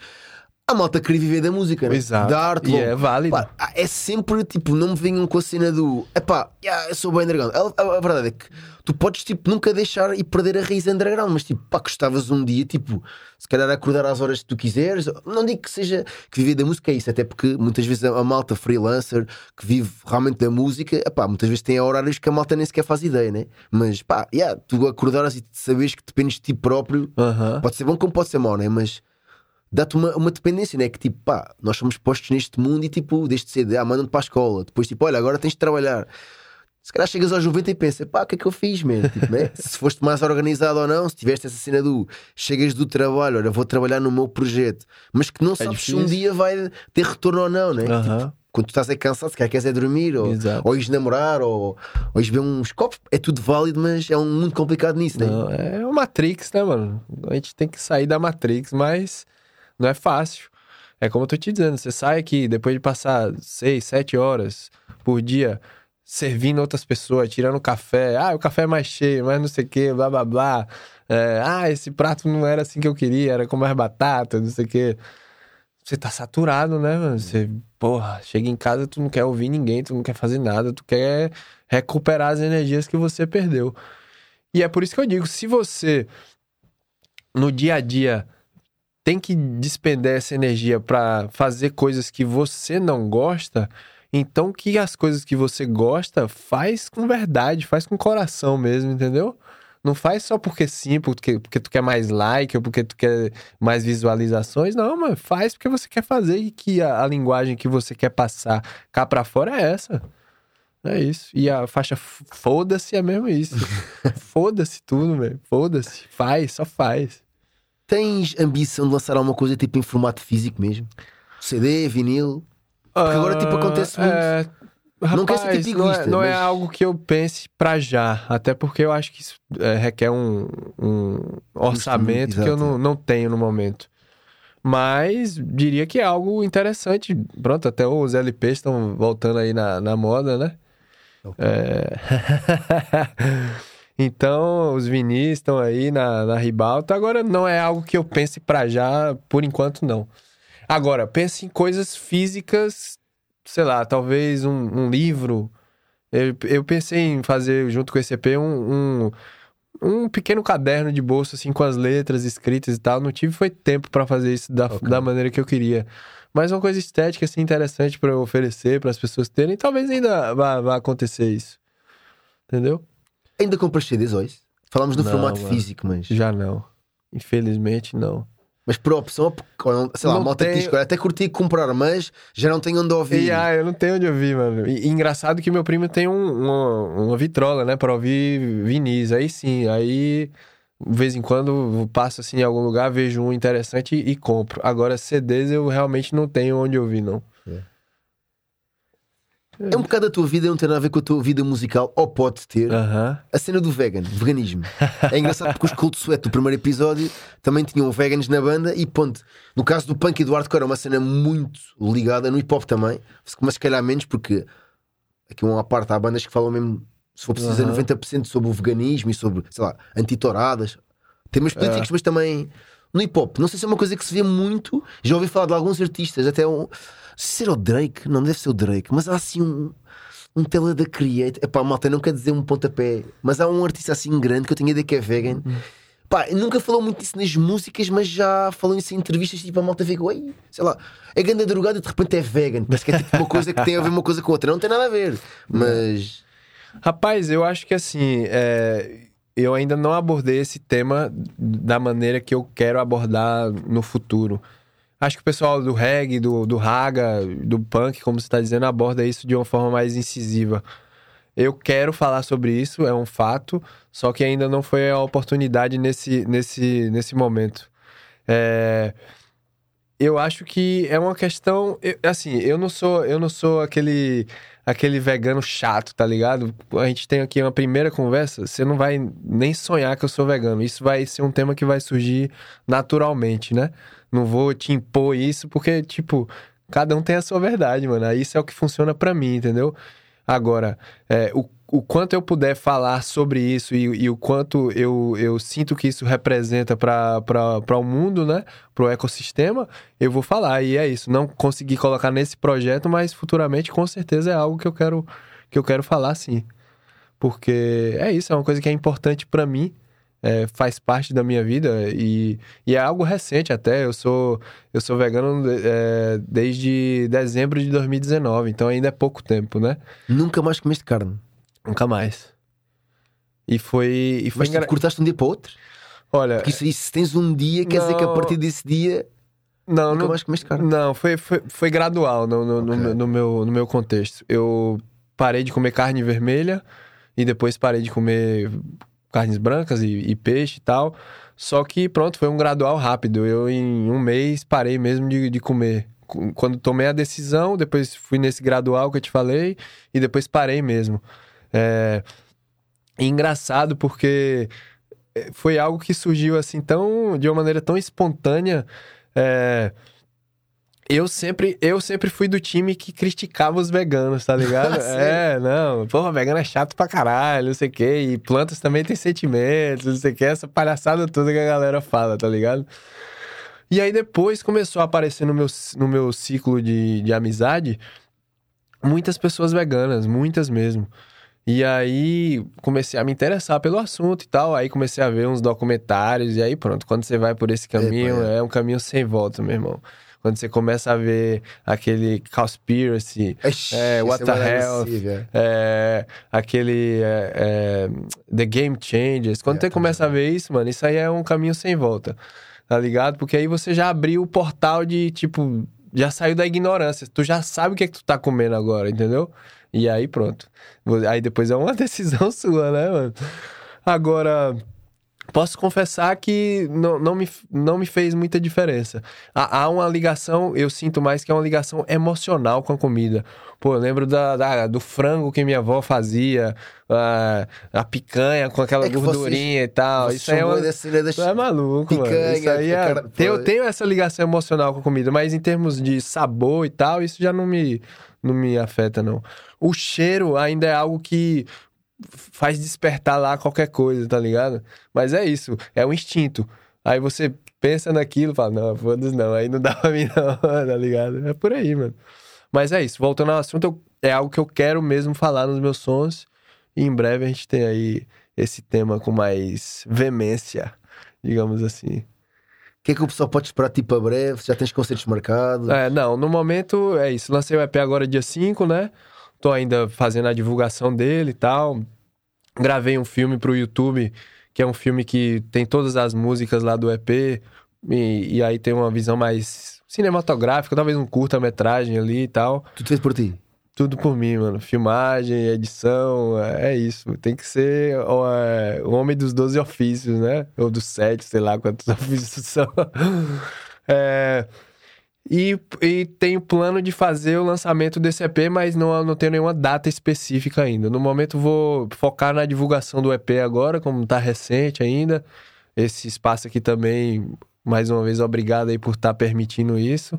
A malta queria viver da música, né? Exato. da arte. E é válido. Pá, é sempre tipo, não me venham com a cena do epá, yeah, eu sou bem underground. A, a- a verdade é que tu podes tipo, nunca deixar e perder a raiz underground, mas tipo, pá, gostavas um dia, tipo, se calhar acordar às horas que tu quiseres. Não digo que seja que viver da música é isso, até porque muitas vezes a, a malta freelancer que vive realmente da música, epá, muitas vezes tem horários que a malta nem sequer faz ideia, né? Mas pá, yeah, tu acordares e sabes que dependes de ti próprio, Aham. pode ser bom como pode ser mau, né? Mas dá-te uma, uma dependência, né? Que tipo, pá, nós somos postos neste mundo e tipo, desde cedo, ah, mandam-te para a escola, depois tipo, olha, agora tens de trabalhar. Se calhar chegas aos 90 e pensa, pá, o que é que eu fiz, man? Tipo, né? Se foste mais organizado ou não, se tiveste essa cena do chegas do trabalho, olha, vou trabalhar no meu projeto, mas que não sabes se um dia vai ter retorno ou não, né? Aham. Tipo, quando tu estás é cansado, se calhar queres é dormir, ou, Exato. ou ires namorar, ou, ou ires beber uns copos, é tudo válido, mas é um muito complicado nisso, né? Não, é o Matrix, né, mano? A gente tem que sair da Matrix, mas não é fácil. É como eu tô te dizendo, você sai aqui depois de passar seis, sete horas por dia servindo outras pessoas, tirando café. Ah, o café é mais cheio, mas não sei o que, blá blá blá. É, ah, esse prato não era assim que eu queria, era com mais batata, não sei o que. Você tá saturado, né, mano? Você, porra, chega em casa, tu não quer ouvir ninguém, tu não quer fazer nada, tu quer recuperar as energias que você perdeu. E é por isso que eu digo, se você no dia a dia tem que despender essa energia pra fazer coisas que você não gosta, então que as coisas que você gosta faz com verdade, faz com coração mesmo, entendeu? Não faz só porque sim, porque, porque tu quer mais like ou porque tu quer mais visualizações. Não, mano, faz porque você quer fazer e que a, a linguagem que você quer passar cá pra fora é essa. É isso. E a faixa foda-se é mesmo isso. foda-se tudo, velho. Foda-se. Faz, só faz. Tens ambição de lançar alguma coisa tipo em formato físico mesmo? CD, vinil? Porque agora, tipo, acontece muito. É... Não quer ser Rapaz, tipo não, é, egoísta, não é mas- algo que eu pense pra já. Até porque eu acho que isso é, requer um, um orçamento que eu não, não tenho no momento. Mas diria que é algo interessante. Pronto, até os LPs estão voltando aí na, na moda, né? É... então, os vinis estão aí na, na ribalta. Agora, não é algo que eu pense pra já, por enquanto, não. Agora, pense em coisas físicas, sei lá, talvez um, um livro. Eu, eu pensei em fazer, junto com esse EP, um, um, um pequeno caderno de bolso, assim, com as letras escritas e tal. Não tive foi tempo pra fazer isso da, Ok. da maneira que eu queria. Mas uma coisa estética, assim, interessante pra eu oferecer, para as pessoas terem. Talvez ainda vá, vá acontecer isso. Entendeu? Ainda compras CDs hoje? Falámos no Não, formato mano. físico, mas. Já não. Infelizmente, não. Mas por opção, sei lá, Não malta diz que olha, até curti comprar, mas já não tenho onde ouvir. E ah, eu não tenho onde ouvir, mano. E, e engraçado que meu primo tem um- uma, uma vitrola, né, pra ouvir vinis. Aí sim, aí de vez em quando eu passo assim em algum lugar, vejo um interessante e, e compro. Agora, CDs eu realmente não tenho onde ouvir, não. É um bocado a tua vida, não tem nada a ver com a tua vida musical, ou pode ter. A cena do vegan, veganismo. É engraçado porque os Cold Sweat do primeiro episódio também tinham veganos na banda e ponto. No caso do punk e do hardcore é uma cena muito ligada, no hip hop também, mas se calhar menos porque aqui uma parte há bandas que falam mesmo, se for preciso, Aham. 90% sobre o veganismo e sobre, sei lá, antitoradas, temas políticos, mas também no hip hop. Não sei se é uma coisa que se vê muito, já ouvi falar de alguns artistas, até um. Não sei se era o Drake, não deve ser o Drake, mas há assim um um tela da Create. Epá, malta, não quer dizer um pontapé, mas há um artista assim grande que eu tenho ideia que é vegan. Pá, nunca falou muito disso nas músicas, mas já falou isso em entrevistas. Tipo, a malta vê que, "Ui, sei lá, é grande drogado e de repente é vegan. Parece que é tipo uma coisa que tem a ver uma coisa com outra. Não tem nada a ver, mas Rapaz, eu acho que assim, é, eu ainda não abordei esse tema da maneira que eu quero abordar no futuro. Acho que o pessoal do reggae, do, do raga, do punk, como você está dizendo, aborda isso de uma forma mais incisiva. Eu quero falar sobre isso, é um fato, só que ainda não foi a oportunidade nesse, nesse, nesse momento. É, eu acho que é uma questão, eu- assim, eu não sou, eu não sou aquele aquele vegano chato, tá ligado? A gente tem aqui uma primeira conversa, você não vai nem sonhar que eu sou vegano. Isso vai ser um tema que vai surgir naturalmente, né? Não vou te impor isso porque tipo, Cada um tem a sua verdade, mano. Isso é o que funciona pra mim, entendeu? Agora, é, o, o quanto eu puder falar sobre isso e, e o quanto eu, eu sinto que isso representa para o mundo, né? Para o ecossistema, eu vou falar. E é isso. Não consegui colocar nesse projeto, mas futuramente com certeza é algo que eu quero, que eu quero falar sim. Porque é isso, é uma coisa que é importante para mim é, faz parte da minha vida e, e, é algo recente até. Eu sou, eu sou vegano é, desde dezembro de 2019, então ainda é pouco tempo, né? Nunca mais comeste carne? Nunca mais. E foi. E foi Mas engra... cortaste um dia para outro? Olha. Porque isso, se tens um dia, quer não... dizer que a partir desse dia. Não, nunca não, mais comeste carne? Não, foi, foi, foi gradual no, no, okay. no, no, meu, no meu contexto. Eu parei de comer carne vermelha e depois parei de comer carnes brancas e, e, peixe e tal. Só que, pronto, foi um gradual rápido. Eu, em um mês, parei mesmo de, de comer. Quando tomei a decisão, depois fui nesse gradual que eu te falei, e depois parei mesmo. É... engraçado porque é, foi algo que surgiu assim tão de uma maneira tão espontânea é, eu sempre, eu sempre fui do time que criticava os veganos, tá ligado? é, não, porra, vegano é chato pra caralho, não sei o quê. E plantas também têm sentimentos, não sei o quê. Essa palhaçada toda que a galera fala, tá ligado? E aí depois começou a aparecer no meu, no meu ciclo de, de amizade muitas pessoas veganas, muitas mesmo. E aí comecei a me interessar pelo assunto e tal. Aí comecei a ver uns documentários. E aí pronto, quando você vai por esse caminho, é, é um caminho sem volta, meu irmão. Quando você começa a ver aquele Conspiracy, Ixi, é, What the Health, é, aquele é, é, The Game Changers. Quando você começa a ver isso, mano, isso aí é um caminho sem volta, tá ligado? Porque aí você já abriu o portal de, tipo, já saiu da ignorância. Tu já sabe o que é que tu tá comendo agora, entendeu? E aí pronto. Aí depois é uma decisão sua, né, mano? Agora posso confessar que não, não, me, não me fez muita diferença. Há, há, uma ligação, eu sinto mais que é uma ligação emocional com a comida. Pô, eu lembro da, da do frango que minha avó fazia, a, a picanha com aquela é gordurinha vocês, e tal. Isso aí é, uma, desse, desse... é maluco, picanha, mano. Isso aí é... Cara... Eu tenho essa ligação emocional com a comida, mas em termos de sabor e tal, isso já não me, não me afeta, não. O cheiro ainda é algo que faz despertar lá qualquer coisa, tá ligado? Mas é isso, é um instinto. Aí você pensa naquilo fala, não, foda-se não, aí não dá pra mim não, tá ligado? É por aí, mano. Mas é isso, voltando ao assunto, eu, é algo que eu quero mesmo falar nos meus sons. E em breve a gente tem aí esse tema com mais veemência, digamos assim. O que é que o pessoal pode esperar tipo para breve? Já tens concertos marcados? É, não, no momento é isso. Lancei o EP agora dia 5, né? Tô ainda fazendo a divulgação dele e tal. Gravei um filme pro YouTube, que é um filme que tem todas as músicas lá do EP, e, e aí tem uma visão mais cinematográfica, talvez um curta-metragem ali e tal. Tudo feito por ti? Tudo por mim, mano. Filmagem, edição, é, é isso. Tem que ser o, é, o homem dos 12 ofícios, né? Ou dos sete, sei lá quantos ofícios são. é, e, e tenho plano de fazer o lançamento desse EP, mas não, não tenho nenhuma data específica ainda. No momento vou focar na divulgação do EP agora, como tá recente ainda. Esse espaço aqui também, mais uma vez, obrigado aí por estar tá permitindo isso.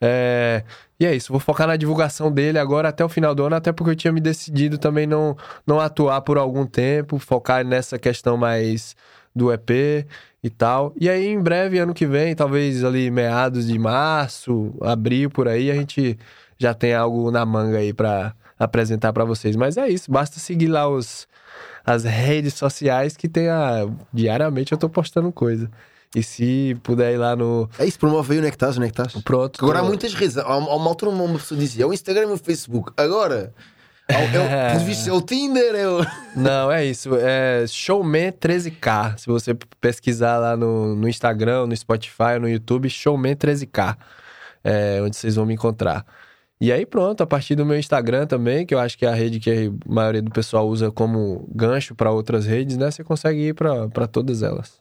É... E é isso, vou focar na divulgação dele agora até o final do ano, até porque eu tinha me decidido também não, não atuar por algum tempo, focar nessa questão mais do EP e tal. E aí, em breve, ano que vem, talvez ali meados de março, abril, por aí, a gente já tem algo na manga aí para apresentar para vocês. Mas é isso, basta seguir lá os, as redes sociais que tem a... Diariamente eu tô postando coisa. E se puder ir lá no. É isso, promove aí onde que estás, onde é que estás? Pronto. Agora tô... há muitas redes. Há uma altura uma pessoa dizia: é o Instagram e o Facebook. Agora é, o, é o Tinder? É o... Não, é isso. É Showman 13K. Se você pesquisar lá no, no Instagram, no Spotify, no YouTube, Showman 13K. É onde vocês vão me encontrar. E aí pronto, a partir do meu Instagram também, que eu acho que é a rede que a maioria do pessoal usa como gancho para outras redes, né? Você consegue ir para todas elas.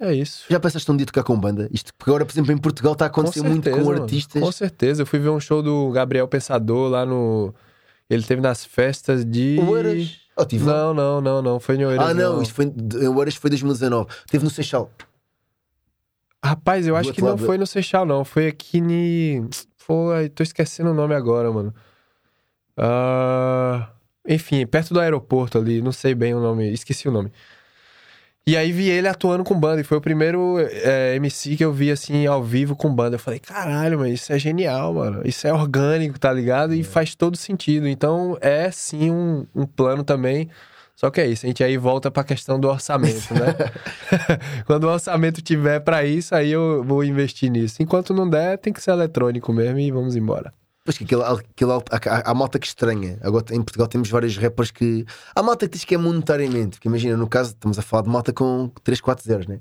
É isso. Já pensaste um dia tocar com banda? Isto, porque agora, por exemplo, em Portugal está a acontecer certeza, muito com mano. artistas. Com certeza. Eu fui ver um show do Gabriel Pensador lá no ele teve nas festas de. Oeiras? Oh, tive não, não, não, não. Foi em Oeiras. Ah, não, não. isto foi. Oeiras foi 2019. Teve no Seixal. Rapaz, eu acho que não foi no Seixal, não. Foi aqui ni. Foi. Tô esquecendo o nome agora, mano. Ah, Enfim, perto do aeroporto ali, não sei bem o nome, esqueci o nome. E aí vi ele atuando com banda, e foi o primeiro é, MC que eu vi assim ao vivo com banda. Eu falei, caralho, mano, isso é genial, mano. Isso é orgânico, tá ligado? E faz todo sentido. Então é sim um, um plano também. Só que é isso, a gente aí volta pra questão do orçamento, né? Quando o orçamento tiver pra isso, aí eu vou investir nisso. Enquanto não der, tem que ser eletrônico mesmo e vamos embora. Pois que aquele, aquele, há, há malta que estranha. Agora em Portugal temos vários rappers que. Há malta que diz que é monetariamente. Porque imagina, no caso, estamos a falar de malta com 3, 4 zeros, né?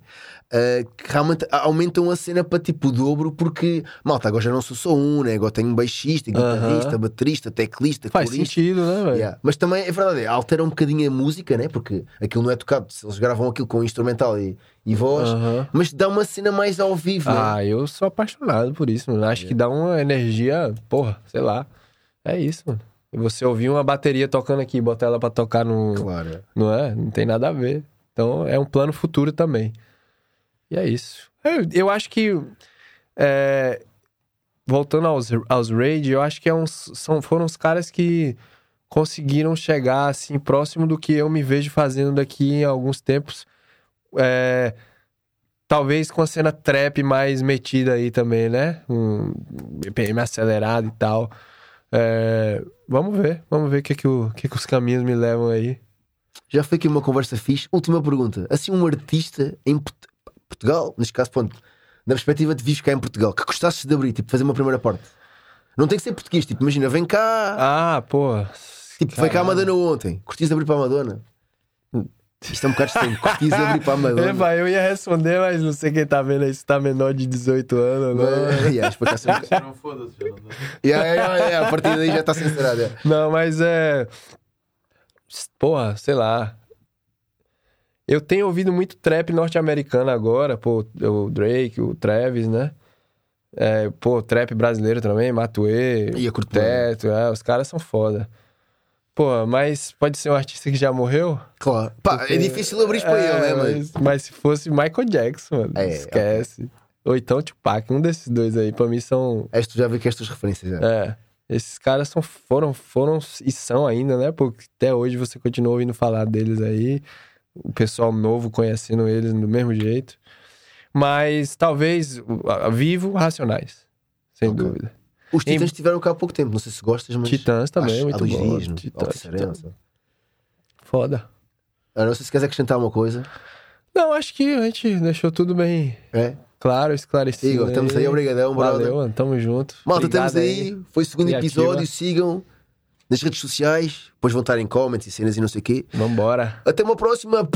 Ah, que realmente aumentam a cena para tipo o dobro, porque malta, agora já não sou só um, né? Agora tenho um baixista, guitarrista, Aham. baterista, teclista, Faz corista. sentido, né, velho? Yeah. Mas também é verdade, altera um bocadinho a música, né? Porque aquilo não é tocado. Se eles gravam aquilo com instrumental e, e voz, Aham. mas dá uma cena mais ao vivo, né? Ah, eu sou apaixonado por isso, mano. Acho que dá uma energia, porra, sei lá. É isso, mano. E você ouvir uma bateria tocando aqui, botar ela pra tocar no. Claro. é. Não é? Não tem nada a ver. Então é um plano futuro também. E é isso. Eu, eu acho que. é, voltando aos, aos Raid, eu acho que é uns, são, foram os caras que conseguiram chegar assim próximo do que eu me vejo fazendo daqui em alguns tempos. É, talvez com a cena trap mais metida aí também, né? Um BPM acelerado e tal. É, vamos ver, vamos ver o que, que, o, que, que os caminhos me levam aí. Já foi aqui uma conversa fixe. Última pergunta. Assim, um artista em Port- Portugal, neste caso, ponto, na perspectiva de vives cá em Portugal, que gostasses de abrir, tipo, fazer uma primeira parte. Não tem que ser português, tipo, imagina, vem cá, Ah, pô. tipo, foi cá a. Madonna ontem, curtias de abrir para a Madonna? Isto é um bocado estranho, de abrir para a Madonna. Eba, eu ia responder, mas não sei quem tá vendo aí se tá menor de 18 anos, Não, não. yeah, explicação- Não foda-se, já não dá. Yeah, yeah, yeah, a partir daí já está censurado. yeah. Não, mas é. Porra, sei lá. Eu tenho ouvido muito trap norte-americano agora, pô, o Drake, o Travis, né? É, pô, trap brasileiro também, Matuê, E Teto, é, os caras são foda. Pô, mas pode ser um artista que já morreu? Claro. Pá, é difícil abrir para ele, né, mas... mas, mas se fosse Michael Jackson, mano, É, esquece. Ou então Tupac, um desses dois aí, pra mim são tu já viu que estas referências já. é. Esses caras são, foram, foram e são ainda, né? Porque até hoje você continua ouvindo falar deles aí. O pessoal novo conhecendo eles do mesmo jeito. Mas talvez vivo, racionais. Sem Ok. dúvida. Os Em- Titãs estiveram cá há pouco tempo, não sei se gostas, mas. Titãs também, acho- muito há dois bom. dias, Titãs, Serença. Foda. Ah, não sei se queres acrescentar uma coisa. Não, acho que a gente deixou tudo bem É? claro, esclarecido. Igor, estamos aí, obrigadão, brother. Valeu, mano, tamo junto. Malta, Obrigado estamos aí. Foi o segundo Criativa. episódio. Sigam nas redes sociais. Depois vão estar em comments e cenas e não sei o quê. Vambora. Até uma próxima.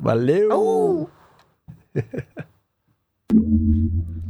Valeu!